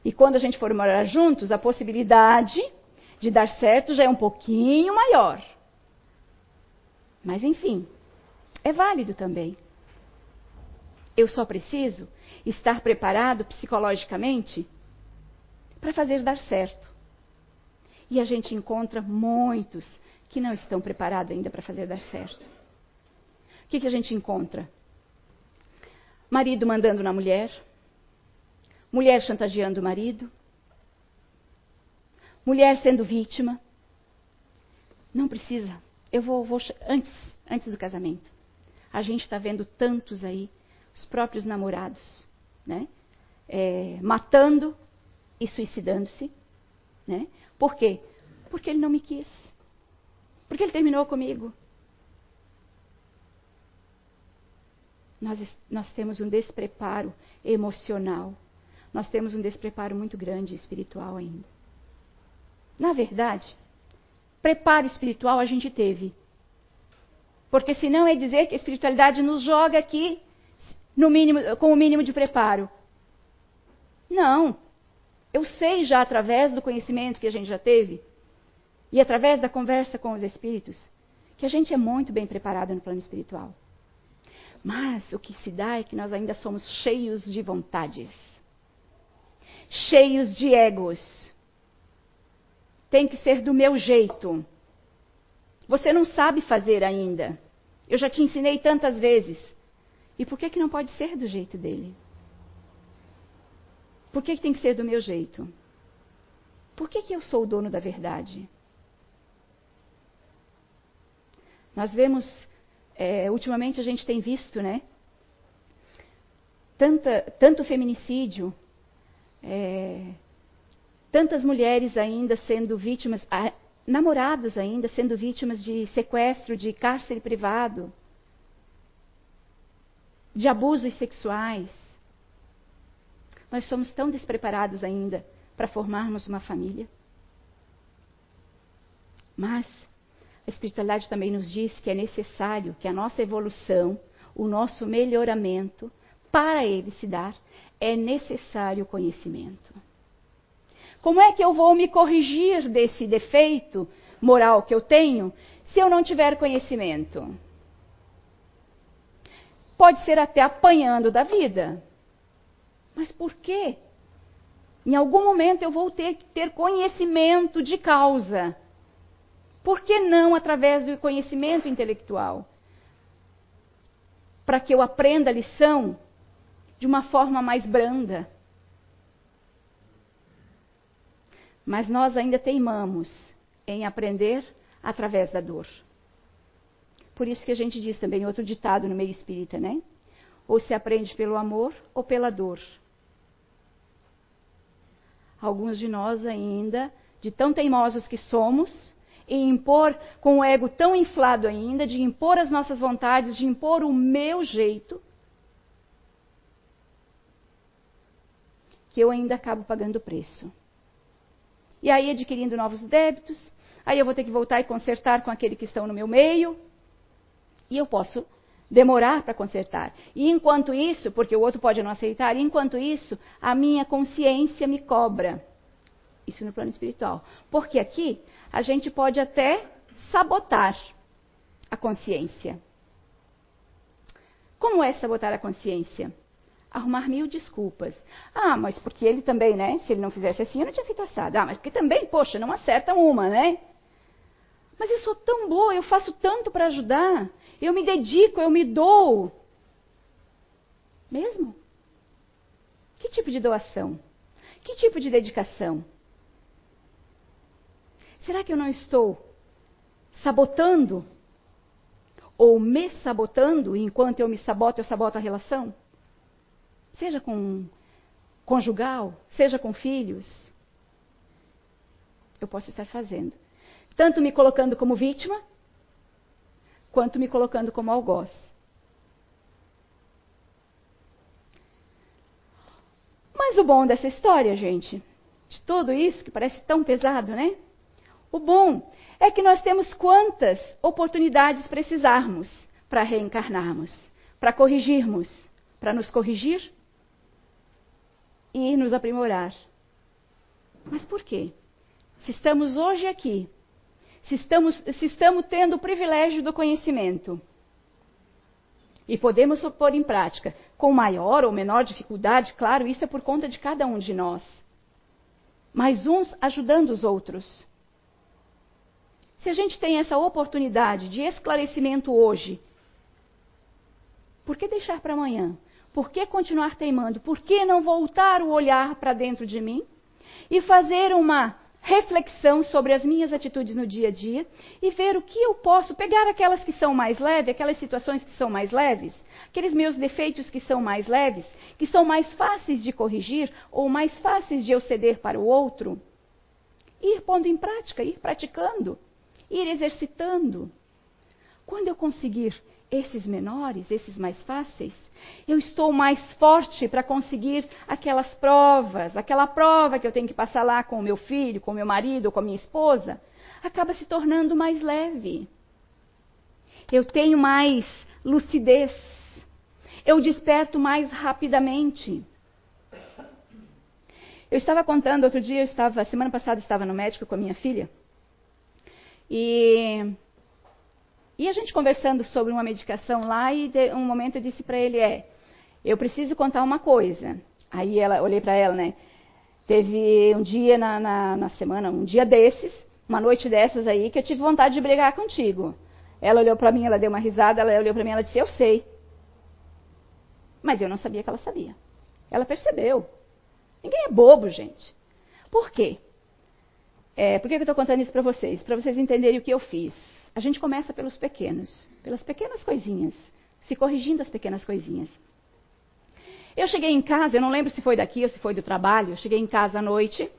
E quando a gente for morar juntos, a possibilidade de dar certo já é um pouquinho maior. Mas enfim, é válido também. Eu só preciso estar preparado psicologicamente para fazer dar certo. E a gente encontra muitos que não estão preparados ainda para fazer dar certo. O que, que a gente encontra? Marido mandando na mulher, mulher chantageando o marido, mulher sendo vítima. Não precisa. Eu vou, vou antes, antes do casamento. A gente está vendo tantos aí, os próprios namorados, né? É, matando e suicidando-se, né? Por quê? Porque ele não me quis. Porque ele terminou comigo. Nós, nós temos um despreparo emocional. Nós temos um despreparo muito grande espiritual ainda. Na verdade, preparo espiritual a gente teve. Porque senão é dizer que a espiritualidade nos joga aqui no mínimo, com o mínimo de preparo. Não. Eu sei já através do conhecimento que a gente já teve e através da conversa com os espíritos que a gente é muito bem preparado no plano espiritual. Mas o que se dá é que nós ainda somos cheios de vontades, cheios de egos. Tem que ser do meu jeito. Você não sabe fazer ainda. Eu já te ensinei tantas vezes. E por que, que não pode ser do jeito dele? Por que, que tem que ser do meu jeito? Por que, que eu sou o dono da verdade? Nós vemos, é, ultimamente a gente tem visto, né? Tanta, tanto feminicídio, é, tantas mulheres ainda sendo vítimas, a, namorados ainda sendo vítimas de sequestro, de cárcere privado, de abusos sexuais. Nós somos tão despreparados ainda para formarmos uma família. Mas a espiritualidade também nos diz que é necessário que a nossa evolução, o nosso melhoramento, para ele se dar, é necessário o conhecimento. Como é que eu vou me corrigir desse defeito moral que eu tenho se eu não tiver conhecimento? Pode ser até apanhando da vida. Mas por quê? Em algum momento eu vou ter que ter conhecimento de causa. Por que não através do conhecimento intelectual? Para que eu aprenda a lição de uma forma mais branda. Mas nós ainda teimamos em aprender através da dor. Por isso que a gente diz também outro ditado no meio espírita, né? Ou se aprende pelo amor ou pela dor. Alguns de nós ainda, de tão teimosos que somos, em impor, com o ego tão inflado ainda, de impor as nossas vontades, de impor o meu jeito, que eu ainda acabo pagando o preço. E aí adquirindo novos débitos, aí eu vou ter que voltar e consertar com aquele que estão no meu meio, e eu posso demorar para consertar. E enquanto isso, porque o outro pode não aceitar, enquanto isso, a minha consciência me cobra. Isso no plano espiritual. Porque aqui a gente pode até sabotar a consciência. Como é sabotar a consciência? Arrumar mil desculpas. Ah, mas porque ele também, né? Se ele não fizesse assim, eu não tinha feito assado. Ah, mas porque também, poxa, não acerta uma, né? Mas eu sou tão boa, eu faço tanto para ajudar. Eu me dedico, eu me dou. Mesmo? Que tipo de doação? Que tipo de dedicação? Será que eu não estou sabotando ou me sabotando, e enquanto eu me saboto, eu saboto a relação? Seja com conjugal, seja com filhos. Eu posso estar fazendo. Tanto me colocando como vítima, quanto me colocando como algoz. Mas o bom dessa história, gente, de tudo isso que parece tão pesado, né? O bom é que nós temos quantas oportunidades precisarmos para reencarnarmos, para corrigirmos, para nos corrigir e nos aprimorar. Mas por quê? Se estamos hoje aqui, se estamos, se estamos tendo o privilégio do conhecimento e podemos pôr em prática com maior ou menor dificuldade, claro, isso é por conta de cada um de nós. Mas uns ajudando os outros. Se a gente tem essa oportunidade de esclarecimento hoje, por que deixar para amanhã? Por que continuar teimando? Por que não voltar o olhar para dentro de mim e fazer uma reflexão sobre as minhas atitudes no dia a dia e ver o que eu posso pegar aquelas que são mais leves, aquelas situações que são mais leves, aqueles meus defeitos que são mais leves, que são mais fáceis de corrigir ou mais fáceis de eu ceder para o outro, ir pondo em prática, ir praticando ir exercitando. Quando eu conseguir esses menores, esses mais fáceis, eu estou mais forte para conseguir aquelas provas, aquela prova que eu tenho que passar lá com o meu filho, com o meu marido, com a minha esposa, acaba se tornando mais leve. Eu tenho mais lucidez. Eu desperto mais rapidamente. Eu estava contando outro dia, eu estava, semana passada estava no médico com a minha filha. E, e a gente conversando sobre uma medicação lá, e de, um momento eu disse para ele: é, eu preciso contar uma coisa. Aí ela, olhei para ela, né? Teve um dia na, na, na, semana, um dia desses, uma noite dessas aí, que eu tive vontade de brigar contigo. Ela olhou para mim, ela deu uma risada, ela olhou para mim, ela disse: Eu sei. Mas eu não sabia que ela sabia. Ela percebeu. Ninguém é bobo, gente. Por quê? É, por que eu estou contando isso para vocês? Para vocês entenderem o que eu fiz. A gente começa pelos pequenos, pelas pequenas coisinhas, se corrigindo as pequenas coisinhas. Eu cheguei em casa, eu não lembro se foi daqui ou se foi do trabalho, eu cheguei em casa à noite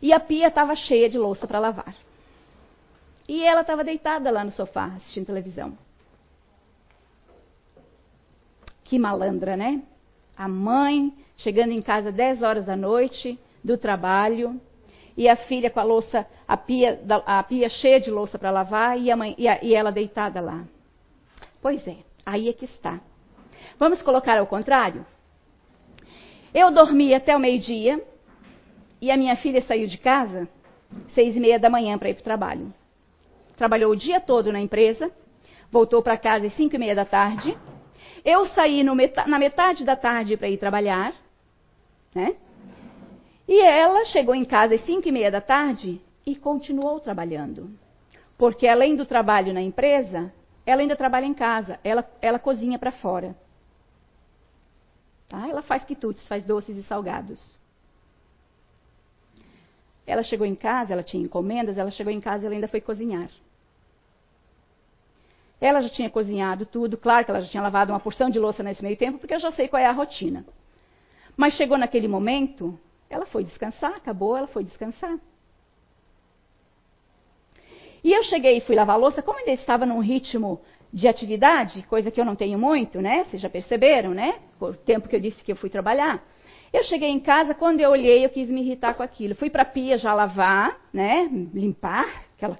e a pia estava cheia de louça para lavar. E ela estava deitada lá no sofá assistindo televisão. Que malandra, né? A mãe chegando em casa 10 horas da noite do trabalho, e a filha com a louça, a pia, a pia cheia de louça para lavar e, mãe, e, a, e ela deitada lá. Pois é, aí é que está. Vamos colocar ao contrário? Eu dormi até o meio-dia e a minha filha saiu de casa seis e meia da manhã para ir para o trabalho. Trabalhou o dia todo na empresa, voltou para casa às cinco e meia da tarde. Eu saí na metade da tarde para ir trabalhar, né? E ela chegou em casa às cinco e meia da tarde e continuou trabalhando. Porque além do trabalho na empresa, ela ainda trabalha em casa, ela, ela cozinha para fora. Tá? Ela faz quitutes, faz doces e salgados. Ela chegou em casa, ela tinha encomendas, ela chegou em casa e ela ainda foi cozinhar. Ela já tinha cozinhado tudo, claro que ela já tinha lavado uma porção de louça nesse meio tempo, porque eu já sei qual é a rotina. Mas chegou naquele momento ela foi descansar, acabou, ela foi descansar. E eu cheguei e fui lavar a louça, como ainda estava num ritmo de atividade, coisa que eu não tenho muito, né? Vocês já perceberam, né? O tempo que eu disse que eu fui trabalhar. Eu cheguei em casa, quando eu olhei, eu quis me irritar com aquilo. Fui para a pia já lavar, né? Limpar, aquela.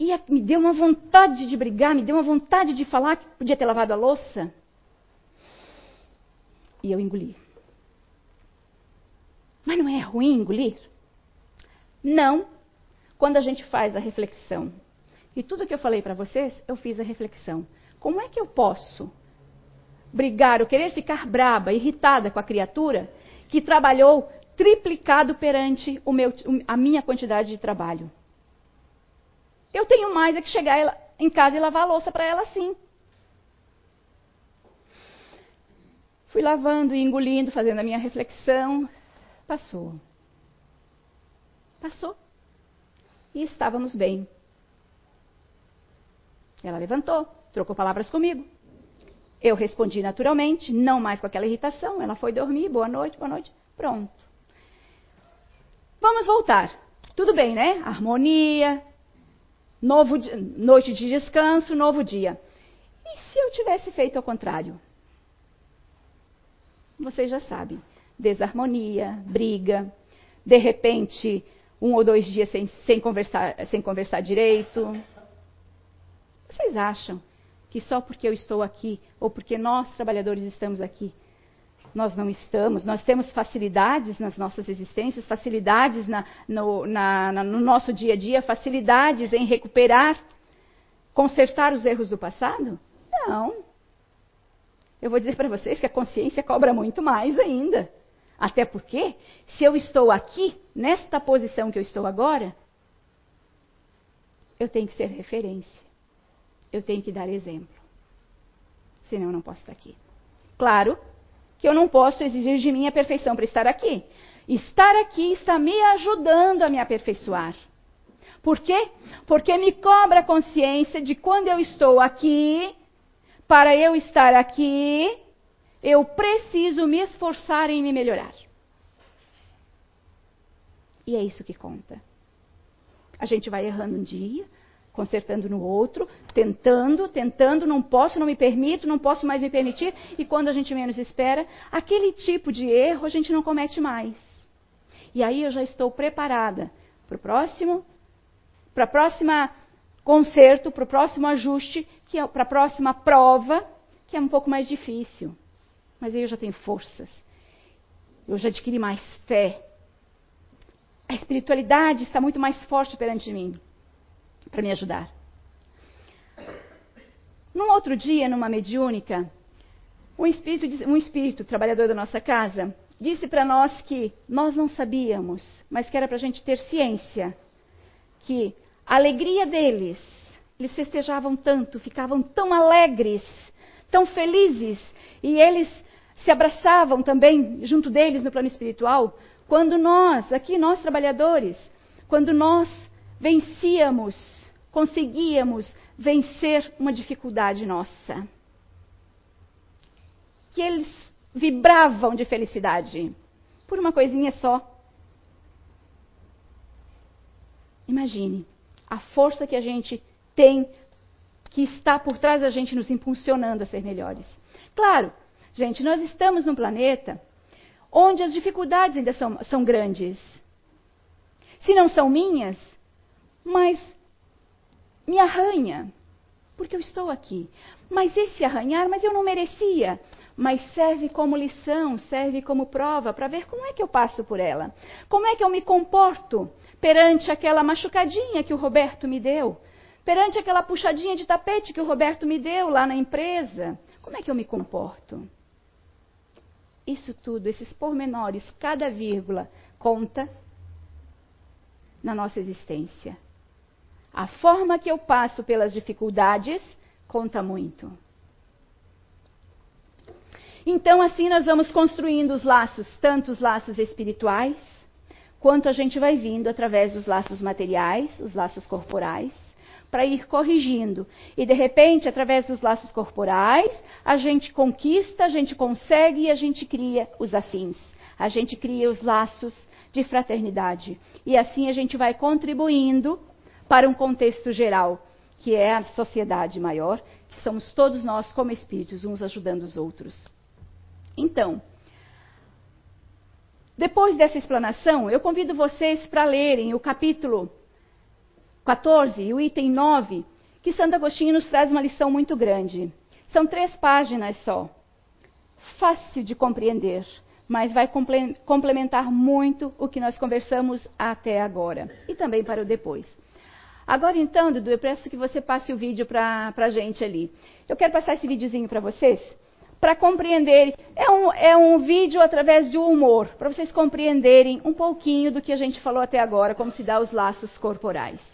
E me deu uma vontade de brigar, me deu uma vontade de falar que podia ter lavado a louça. E eu engoli. Mas não é ruim engolir? Não, quando a gente faz a reflexão. E tudo que eu falei para vocês, eu fiz a reflexão. Como é que eu posso brigar ou querer ficar braba, irritada com a criatura que trabalhou triplicado perante meu, a minha quantidade de trabalho? Eu tenho mais é que chegar em casa e lavar a louça para ela sim. Fui lavando e engolindo, fazendo a minha reflexão, Passou. Passou. E estávamos bem. Ela levantou, trocou palavras comigo. Eu respondi naturalmente, não mais com aquela irritação. Ela foi dormir, boa noite, boa noite. Pronto. Vamos voltar. Tudo bem, né? Harmonia, novo, noite de descanso, novo dia. E se eu tivesse feito ao contrário? Vocês já sabem. Desarmonia, briga, de repente, um ou dois dias sem, sem, conversar, sem conversar direito. Vocês acham que só porque eu estou aqui, ou porque nós, trabalhadores, estamos aqui, nós não estamos, nós temos facilidades nas nossas existências, facilidades na, no, na, na, no nosso dia a dia, facilidades em recuperar, consertar os erros do passado? Não. Eu vou dizer para vocês que a consciência cobra muito mais ainda. Até porque, se eu estou aqui, nesta posição que eu estou agora, eu tenho que ser referência eu tenho que dar exemplo. Senão eu não posso estar aqui. Claro que eu não posso exigir de mim a perfeição para estar aqui. Estar aqui está me ajudando a me aperfeiçoar. Por quê? Porque me cobra a consciência de quando eu estou aqui, para eu estar aqui, eu preciso me esforçar em me melhorar. E é isso que conta. A gente vai errando um dia, consertando no outro, tentando, tentando, não posso, não me permito, não posso mais me permitir, e quando a gente menos espera, aquele tipo de erro a gente não comete mais. E aí eu já estou preparada para o próximo, para a próxima conserto, para o próximo ajuste, que é para a próxima prova, que é um pouco mais difícil. Mas aí eu já tenho forças. Eu já adquiri mais fé. A espiritualidade está muito mais forte perante mim para me ajudar. Num outro dia, numa mediúnica, um espírito, um espírito trabalhador da nossa casa disse para nós que nós não sabíamos, mas que era para a gente ter ciência, que a alegria deles, eles festejavam tanto, ficavam tão alegres, tão felizes, e eles se abraçavam também junto deles no plano espiritual, quando nós, aqui nós trabalhadores, quando nós vencíamos, conseguíamos vencer uma dificuldade nossa. Que eles vibravam de felicidade por uma coisinha só. Imagine a força que a gente tem, que está por trás da gente nos impulsionando a ser melhores. Claro, gente, nós estamos num planeta onde as dificuldades ainda são, são grandes. Se não são minhas, mas me arranha, porque eu estou aqui. Mas esse arranhar, mas eu não merecia. Mas serve como lição, serve como prova para ver como é que eu passo por ela. Como é que eu me comporto perante aquela machucadinha que o Roberto me deu, perante aquela puxadinha de tapete que o Roberto me deu lá na empresa. Como é que eu me comporto? Isso tudo, esses pormenores, cada vírgula, conta na nossa existência. A forma que eu passo pelas dificuldades conta muito. Então, assim, nós vamos construindo os laços, tanto os laços espirituais, quanto a gente vai vindo através dos laços materiais, os laços corporais, para ir corrigindo. E, de repente, através dos laços corporais, a gente conquista, a gente consegue e a gente cria os afins. A gente cria os laços de fraternidade. E assim a gente vai contribuindo para um contexto geral, que é a sociedade maior, que somos todos nós como espíritos, uns ajudando os outros. Então, depois dessa explanação, eu convido vocês para lerem o capítulo 14 e o item 9, que Santo Agostinho nos traz uma lição muito grande. São três páginas só. Fácil de compreender, mas vai complementar muito o que nós conversamos até agora e também para o depois. Agora então, Dudu, eu peço que você passe o vídeo para a gente ali. Eu quero passar esse videozinho para vocês, para compreenderem. É um, é um vídeo através do humor, para vocês compreenderem um pouquinho do que a gente falou até agora, como se dá os laços corporais.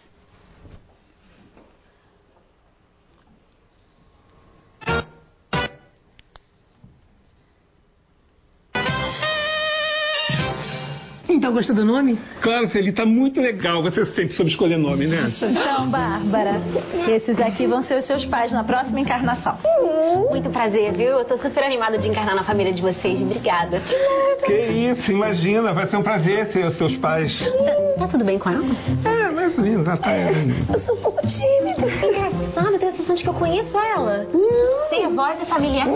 Então, gostou do nome? Claro, Celi, tá muito legal. Você sempre soube escolher nome, né? Então, Bárbara, esses aqui vão ser os seus pais na próxima encarnação. Muito prazer, viu? Eu tô super animada de encarnar na família de vocês. Obrigada. Que isso, imagina. Vai ser um prazer ser os seus pais. Tá tudo bem com ela? É, menos. Ela tá... Eu sou um pouco tímida. Engraçado, eu sensação de que eu conheço ela. Não a voz é familiar.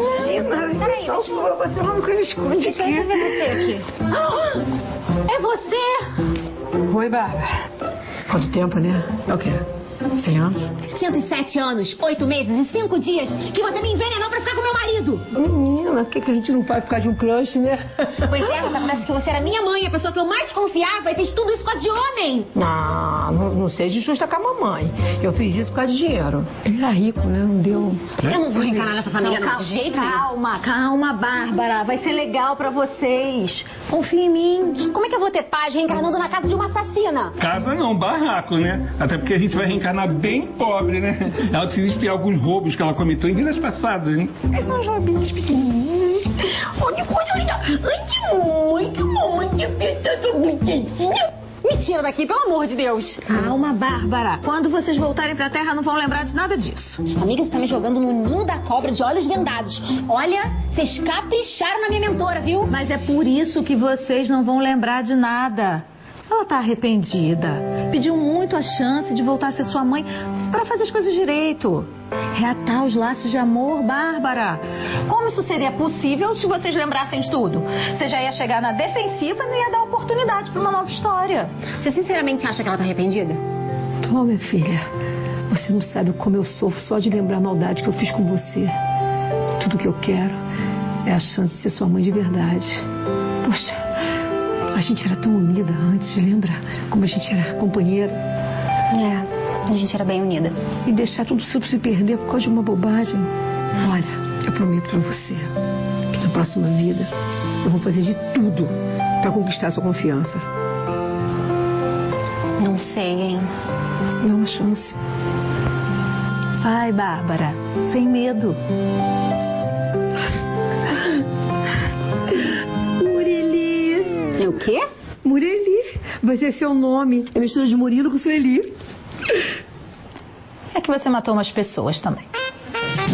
Peraí, deixa eu... Você não me esconde Deixa eu ver você aqui. Ah, É você! Oi, Bárbara. Quanto tempo, né? É o quê? 100 anos? 107 anos, 8 meses e 5 dias que você me envenenou pra ficar com meu marido. Menina, por que, que a gente não faz por causa de um crush, né? Pois é, mas parece que você era minha mãe, a pessoa que eu mais confiava e fez tudo isso com a de homem. Não, não, não seja injusta com a mamãe. Eu fiz isso por causa de dinheiro. Ele era rico, né? Não deu. Eu não vou reencanar nessa família não, de jeito. Calma, calma, Bárbara. Vai ser legal pra vocês. Confia em mim. Como é que eu vou ter paz reencarnando na casa de uma assassina? Casa não, barraco, né? Até porque a gente vai reencarnar bem pobre, né? Ela precisa espiar alguns roubos que ela cometeu em vidas passadas, hein? São joguinhos pequenininhos. Onde coisa linda. Ai, muito, muito apertado, bonitinha. Me tira daqui, pelo amor de Deus. Calma, Bárbara. Quando vocês voltarem pra Terra, não vão lembrar de nada disso. Amiga, você tá me jogando no ninho da cobra de olhos vendados. Olha, vocês capricharam na minha mentora, viu? Mas é por isso que vocês não vão lembrar de nada. Ela tá arrependida. Pediu muito a chance de voltar a ser sua mãe para fazer as coisas direito. Reatar os laços de amor, Bárbara. Como isso seria possível se vocês lembrassem de tudo? Você já ia chegar na defensiva e não ia dar oportunidade para uma nova história. Você sinceramente acha que ela tá arrependida? Toma, minha filha. Você não sabe como eu sofro só de lembrar a maldade que eu fiz com você. Tudo que eu quero é a chance de ser sua mãe de verdade. Poxa, a gente era tão unida antes, lembra? Como a gente era companheira. É, a gente era bem unida. E deixar tudo isso se perder por causa de uma bobagem. Olha, eu prometo pra você que na próxima vida eu vou fazer de tudo pra conquistar sua confiança. Não sei, hein? Dá uma chance. Vai, Bárbara. Sem medo. O quê? Mureli. Vai ser seu nome. É mistura de Murilo com Sueli. É que você matou umas pessoas também.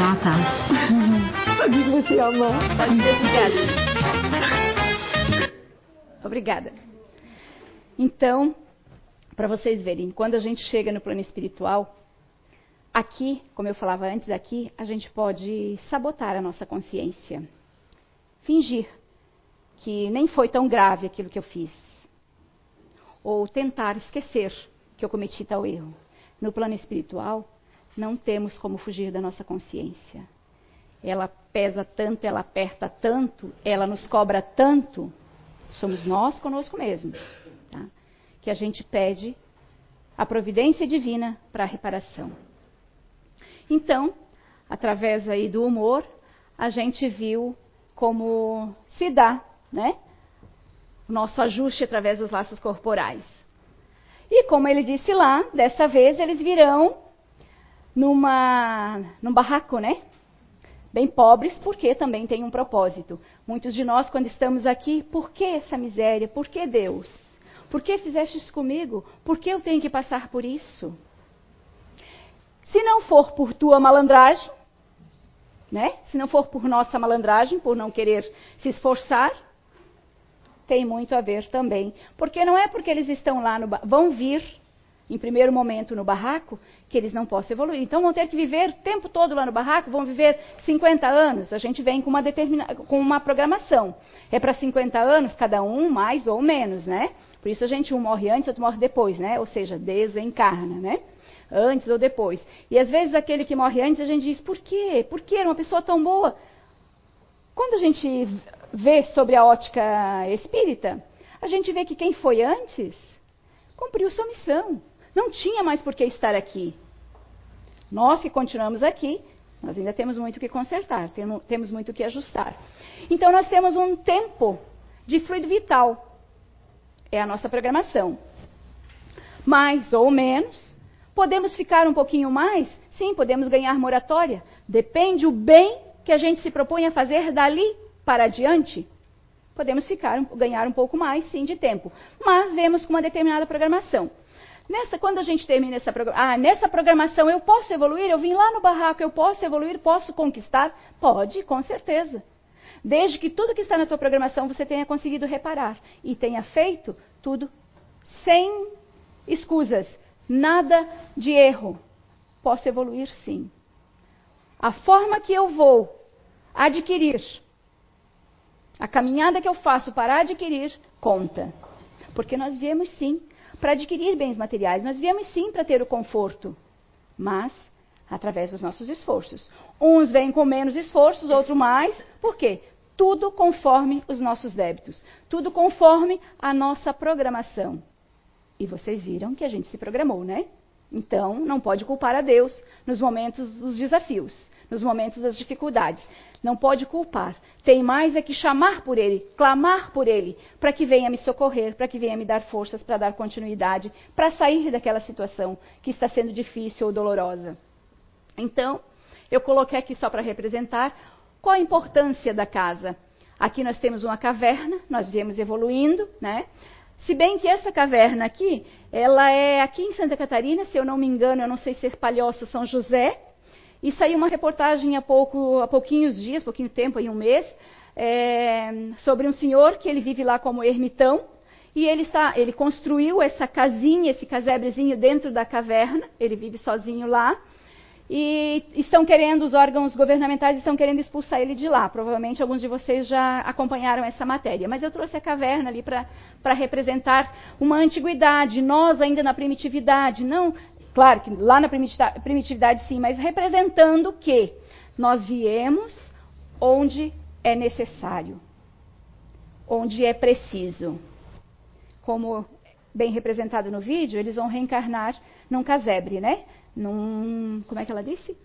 Ah, tá. Sabia que você ia amar. Pode ser, obrigada. Obrigada. Então, para vocês verem, quando a gente chega no plano espiritual, aqui, como eu falava antes, aqui a gente pode sabotar a nossa consciência. Fingir que nem foi tão grave aquilo que eu fiz. Ou tentar esquecer que eu cometi tal erro. No plano espiritual, não temos como fugir da nossa consciência. Ela pesa tanto, ela aperta tanto, ela nos cobra tanto, somos nós conosco mesmos, tá? que a gente pede a providência divina para a reparação. Então, através aí do humor, a gente viu como se dá, né? O nosso ajuste através dos laços corporais. E como ele disse lá, dessa vez eles virão numa, num barraco, né? Bem pobres, porque também tem um propósito. Muitos de nós, quando estamos aqui, por que essa miséria? Por que Deus? Por que fizeste isso comigo? Por que eu tenho que passar por isso? Se não for por tua malandragem, né? Se não for por nossa malandragem, por não querer se esforçar, tem muito a ver também. Porque não é porque eles estão lá no vão vir em primeiro momento no barraco que eles não possam evoluir. Então vão ter que viver o tempo todo lá no barraco, vão viver 50 anos. A gente vem com uma determina com uma programação. É para 50 anos cada um, mais ou menos, né? Por isso a gente um morre antes, outro morre depois, né? Ou seja, desencarna, né? Antes ou depois. E às vezes aquele que morre antes, a gente diz, por quê? Por que era uma pessoa tão boa? Quando a gente vê sobre a ótica espírita, a gente vê que quem foi antes cumpriu sua missão. Não tinha mais por que estar aqui. Nós que continuamos aqui, nós ainda temos muito que consertar, temos muito que ajustar. Então nós temos um tempo de fluido vital. É a nossa programação. Mais ou menos. Podemos ficar um pouquinho mais? Sim, podemos ganhar moratória. Depende o bem que a gente se propõe a fazer dali para adiante. Podemos ficar, ganhar um pouco mais, sim, de tempo. Mas vemos com uma determinada programação. Nessa, quando a gente termina essa programação, ah, nessa programação eu posso evoluir, eu vim lá no barraco, eu posso evoluir, posso conquistar? Pode, com certeza. Desde que tudo que está na tua programação você tenha conseguido reparar e tenha feito tudo sem escusas, nada de erro. Posso evoluir sim. A forma que eu vou adquirir, a caminhada que eu faço para adquirir, conta. Porque nós viemos sim para adquirir bens materiais, nós viemos sim para ter o conforto, mas através dos nossos esforços. Uns vêm com menos esforços, outros mais. Por quê? Tudo conforme os nossos débitos, tudo conforme a nossa programação. E vocês viram que a gente se programou, né? Então, não pode culpar a Deus nos momentos dos desafios, nos momentos das dificuldades. Não pode culpar. Tem mais é que chamar por Ele, clamar por Ele, para que venha me socorrer, para que venha me dar forças para dar continuidade, para sair daquela situação que está sendo difícil ou dolorosa. Então, eu coloquei aqui só para representar qual a importância da casa. Aqui nós temos uma caverna, nós viemos evoluindo, né? Se bem que essa caverna aqui, ela é aqui em Santa Catarina, se eu não me engano, eu não sei se é Palhoça São José, e saiu uma reportagem há, pouco, há pouquinhos dias, pouquinho tempo, aí um mês, é, sobre um senhor que ele vive lá como ermitão, e ele, está, ele construiu essa casinha, esse casebrezinho dentro da caverna, ele vive sozinho lá, e estão querendo, os órgãos governamentais estão querendo expulsar ele de lá. Provavelmente alguns de vocês já acompanharam essa matéria. Mas eu trouxe a caverna ali para representar uma antiguidade, nós ainda na primitividade. Não, claro que lá na primitividade sim, mas representando que nós viemos onde é necessário, onde é preciso. Como bem representado no vídeo, eles vão reencarnar num casebre, né? num. Como é que ela disse?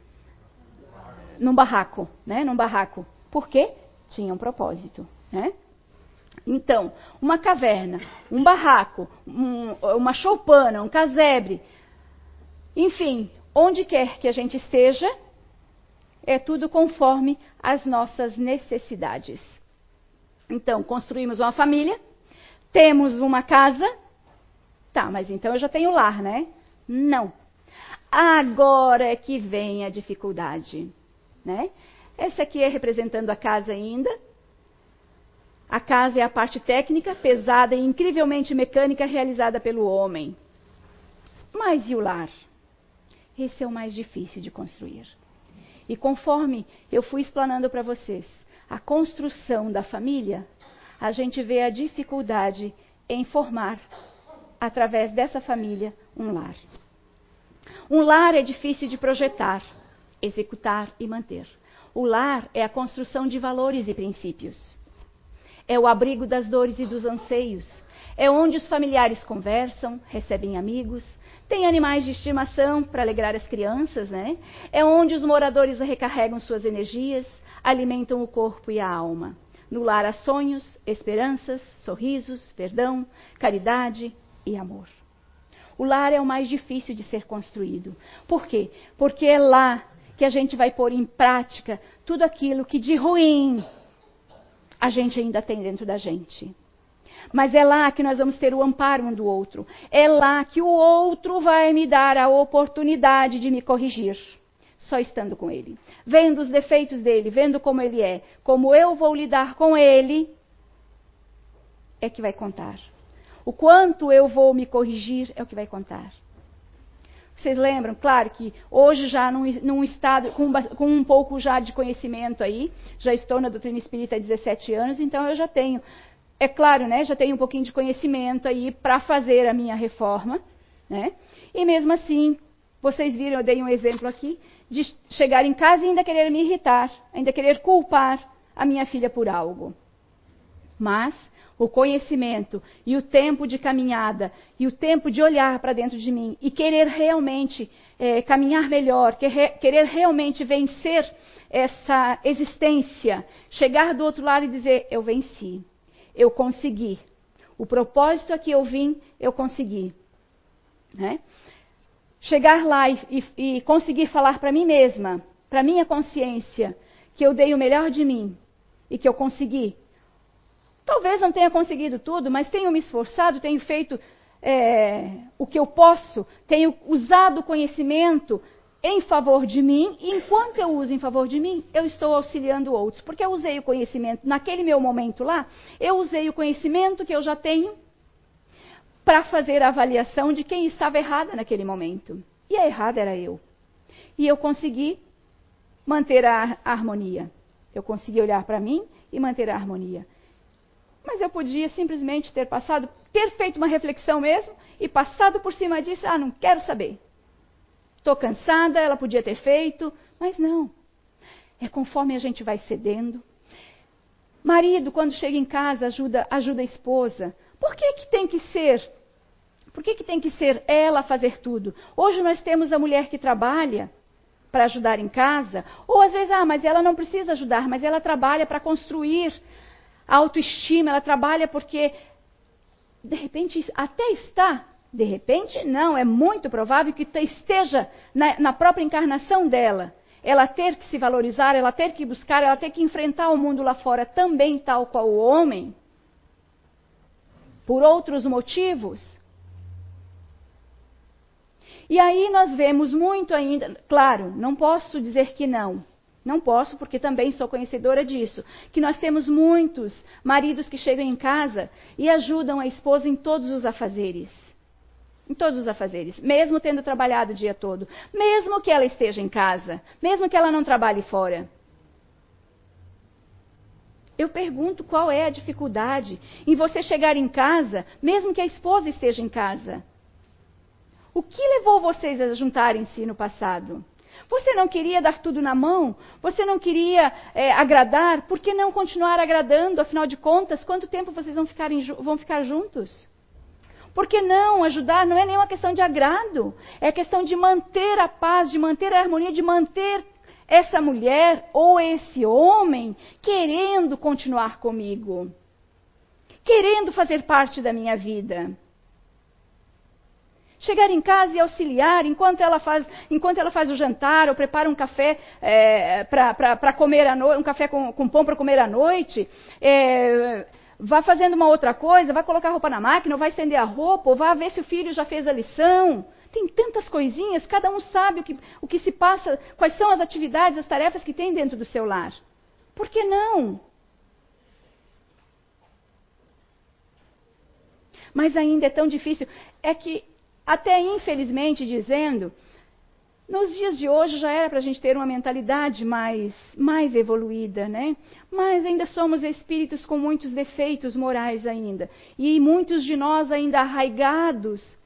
Num barraco, né? Num barraco. Por quê? Tinha um propósito, né? Então, uma caverna, um barraco, um, uma choupana, um casebre, enfim, onde quer que a gente esteja, é tudo conforme as nossas necessidades. Então, construímos uma família, temos uma casa, tá, mas então eu já tenho lar, né? Não. Agora é que vem a dificuldade. Né? Essa aqui é representando a casa ainda. A casa é a parte técnica, pesada e incrivelmente mecânica realizada pelo homem. Mas e o lar? Esse é o mais difícil de construir. E conforme eu fui explanando para vocês a construção da família, a gente vê a dificuldade em formar, através dessa família, um lar. Um lar é difícil de projetar, executar e manter. O lar é a construção de valores e princípios. É o abrigo das dores e dos anseios. É onde os familiares conversam, recebem amigos, têm animais de estimação para alegrar as crianças, né? É onde os moradores recarregam suas energias, alimentam o corpo e a alma. No lar há sonhos, esperanças, sorrisos, perdão, caridade e amor. O lar é o mais difícil de ser construído. Por quê? Porque é lá que a gente vai pôr em prática tudo aquilo que de ruim a gente ainda tem dentro da gente. Mas é lá que nós vamos ter o amparo um do outro. É lá que o outro vai me dar a oportunidade de me corrigir. Só estando com ele. Vendo os defeitos dele, vendo como ele é, como eu vou lidar com ele, é que vai contar. O quanto eu vou me corrigir é o que vai contar. Vocês lembram? Claro que hoje já num, num estado, com, com, um pouco já de conhecimento aí, já estou na doutrina espírita há 17 anos, então eu já tenho, é claro, né, já tenho um pouquinho de conhecimento aí para fazer a minha reforma, né? E mesmo assim, vocês viram, eu dei um exemplo aqui, de chegar em casa e ainda querer me irritar, ainda querer culpar a minha filha por algo. Mas o conhecimento e o tempo de caminhada e o tempo de olhar para dentro de mim e querer realmente é, caminhar melhor, querer, querer realmente vencer essa existência, chegar do outro lado e dizer: eu venci, eu consegui. O propósito a que eu vim, eu consegui. Né? Chegar lá e, e, e conseguir falar para mim mesma, para minha consciência, que eu dei o melhor de mim e que eu consegui Talvez não tenha conseguido tudo, mas tenho me esforçado, tenho feito é, o que eu posso, tenho usado o conhecimento em favor de mim, e enquanto eu uso em favor de mim, eu estou auxiliando outros. Porque eu usei o conhecimento, naquele meu momento lá, eu usei o conhecimento que eu já tenho para fazer a avaliação de quem estava errada naquele momento. E a errada era eu. E eu consegui manter a harmonia. Eu consegui olhar para mim e manter a harmonia. Mas eu podia simplesmente ter passado, ter feito uma reflexão mesmo e passado por cima disso, ah, não quero saber. Estou cansada, ela podia ter feito, mas não. É conforme a gente vai cedendo. Marido, quando chega em casa, ajuda, ajuda a esposa. Por que, que tem que ser? Por que, que tem que ser ela a fazer tudo? Hoje nós temos a mulher que trabalha para ajudar em casa, ou às vezes, ah, mas ela não precisa ajudar, mas ela trabalha para construir a autoestima, ela trabalha porque, de repente, até está, de repente, não, é muito provável que esteja na, na própria encarnação dela. Ela ter que se valorizar, ela ter que buscar, ela ter que enfrentar o mundo lá fora também, tal qual o homem, por outros motivos. E aí nós vemos muito ainda, claro, não posso dizer que não, não posso, porque também sou conhecedora disso. Que nós temos muitos maridos que chegam em casa e ajudam a esposa em todos os afazeres. Em todos os afazeres. Mesmo tendo trabalhado o dia todo. Mesmo que ela esteja em casa. Mesmo que ela não trabalhe fora. Eu pergunto qual é a dificuldade em você chegar em casa, mesmo que a esposa esteja em casa. O que levou vocês a juntarem-se no passado? Você não queria dar tudo na mão? Você não queria é, agradar? Por que não continuar agradando? Afinal de contas, quanto tempo vocês vão ficar, em, vão ficar juntos? Por que não ajudar? Não é nenhuma questão de agrado. É questão de manter a paz, de manter a harmonia, de manter essa mulher ou esse homem querendo continuar comigo. Querendo fazer parte da minha vida. Chegar em casa e auxiliar enquanto ela faz, enquanto ela faz o jantar ou prepara um café é, para comer à noite, um café com, com pão para comer à noite. É, vá fazendo uma outra coisa, vai colocar a roupa na máquina, ou vai estender a roupa, ou vá ver se o filho já fez a lição. Tem tantas coisinhas, cada um sabe o que, o que se passa, quais são as atividades, as tarefas que tem dentro do seu lar. Por que não? Mas ainda é tão difícil. É que até infelizmente dizendo, nos dias de hoje já era para a gente ter uma mentalidade mais, mais evoluída, né? Mas ainda somos espíritos com muitos defeitos morais ainda. E muitos de nós ainda arraigados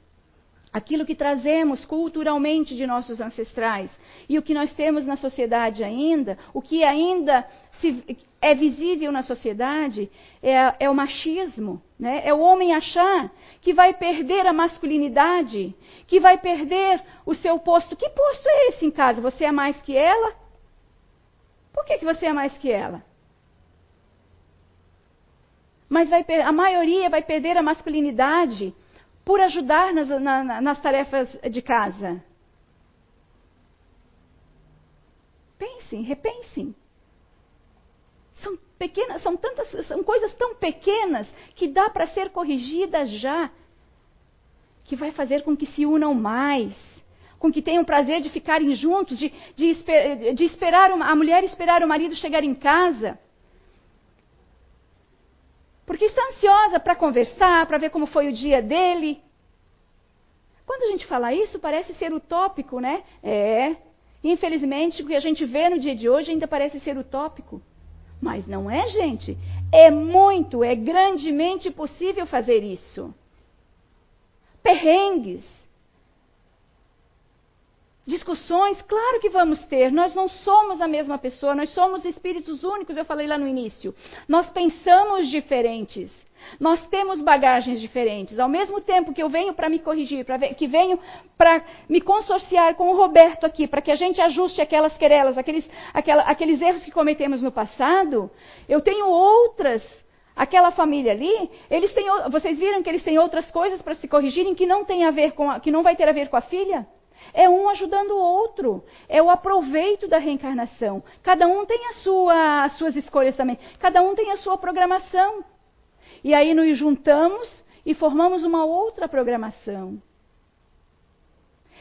aquilo que trazemos culturalmente de nossos ancestrais e o que nós temos na sociedade ainda, o que ainda se, é visível na sociedade é, é o machismo. Né? É o homem achar que vai perder a masculinidade, que vai perder o seu posto. Que posto é esse em casa? Você é mais que ela? Por que, que você é mais que ela? Mas vai, a maioria vai perder a masculinidade por ajudar nas, na, nas tarefas de casa. Pensem, repensem. São pequenas, são tantas, são coisas tão pequenas que dá para ser corrigidas já, que vai fazer com que se unam mais, com que tenham prazer de ficarem juntos, de, de, de esperar uma, a mulher esperar o marido chegar em casa. Porque está ansiosa para conversar, para ver como foi o dia dele. Quando a gente fala isso, parece ser utópico, né? É. Infelizmente, o que a gente vê no dia de hoje ainda parece ser utópico. Mas não é, gente. É muito, é grandemente possível fazer isso. Perrengues. Discussões, claro que vamos ter. Nós não somos a mesma pessoa, nós somos espíritos únicos, eu falei lá no início. Nós pensamos diferentes. Nós temos bagagens diferentes. Ao mesmo tempo que eu venho para me corrigir, ver, que venho para me consorciar com o Roberto aqui, para que a gente ajuste aquelas querelas, aqueles, aquela, aqueles erros que cometemos no passado, eu tenho outras. Aquela família ali, eles têm, vocês viram que eles têm outras coisas para se corrigirem que não tem a ver com a, que não vai ter a ver com a filha? É um ajudando o outro. É o aproveito da reencarnação. Cada um tem sua, as suas escolhas também. Cada um tem a sua programação. E aí nos juntamos e formamos uma outra programação.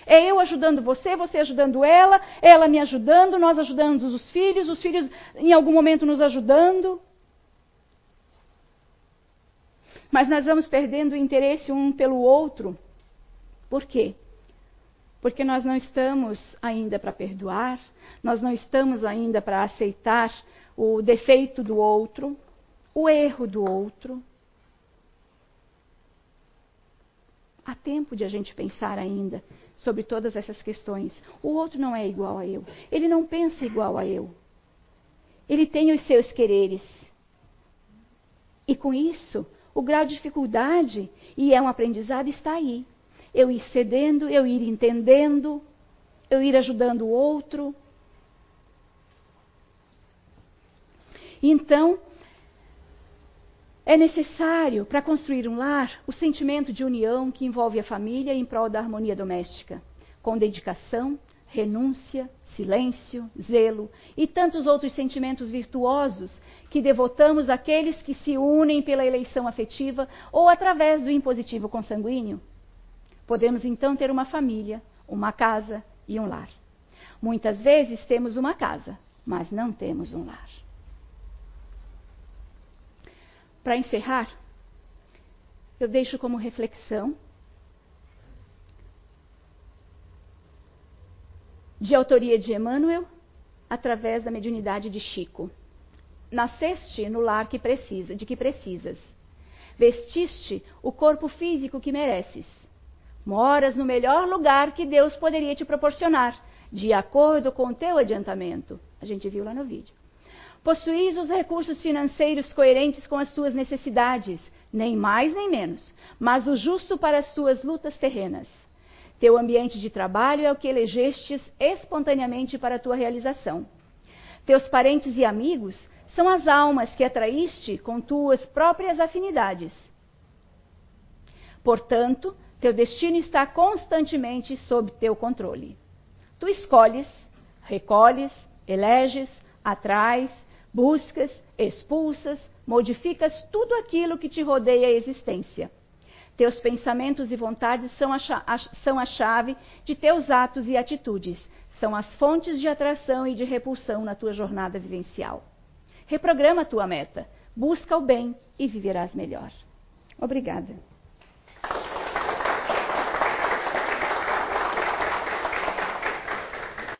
É eu ajudando você, você ajudando ela, ela me ajudando, nós ajudando os filhos, os filhos em algum momento nos ajudando. Mas nós vamos perdendo o interesse um pelo outro. Por quê? Porque nós não estamos ainda para perdoar, nós não estamos ainda para aceitar o defeito do outro, o erro do outro. Há tempo de a gente pensar ainda sobre todas essas questões. O outro não é igual a eu. Ele não pensa igual a eu. Ele tem os seus quereres. E com isso, o grau de dificuldade, e é um aprendizado, está aí. Eu ir cedendo, eu ir entendendo, eu ir ajudando o outro. Então, é necessário, para construir um lar, o sentimento de união que envolve a família em prol da harmonia doméstica, com dedicação, renúncia, silêncio, zelo e tantos outros sentimentos virtuosos que devotamos àqueles que se unem pela eleição afetiva ou através do impositivo consanguíneo. Podemos então ter uma família, uma casa e um lar. Muitas vezes temos uma casa, mas não temos um lar. Para encerrar, eu deixo como reflexão de autoria de Emmanuel, através da mediunidade de Chico. Nasceste no lar que precisa, de que precisas. Vestiste o corpo físico que mereces. Moras no melhor lugar que Deus poderia te proporcionar, de acordo com o teu adiantamento. A gente viu lá no vídeo. Possuís os recursos financeiros coerentes com as tuas necessidades, nem mais nem menos, mas o justo para as tuas lutas terrenas. Teu ambiente de trabalho é o que elegestes espontaneamente para a tua realização. Teus parentes e amigos são as almas que atraíste com tuas próprias afinidades. Portanto, teu destino está constantemente sob teu controle. Tu escolhes, recolhes, eleges, atrás, buscas, expulsas, modificas tudo aquilo que te rodeia a existência. Teus pensamentos e vontades são a, são a chave de teus atos e atitudes, são as fontes de atração e de repulsão na tua jornada vivencial. Reprograma a tua meta, busca o bem e viverás melhor. Obrigada.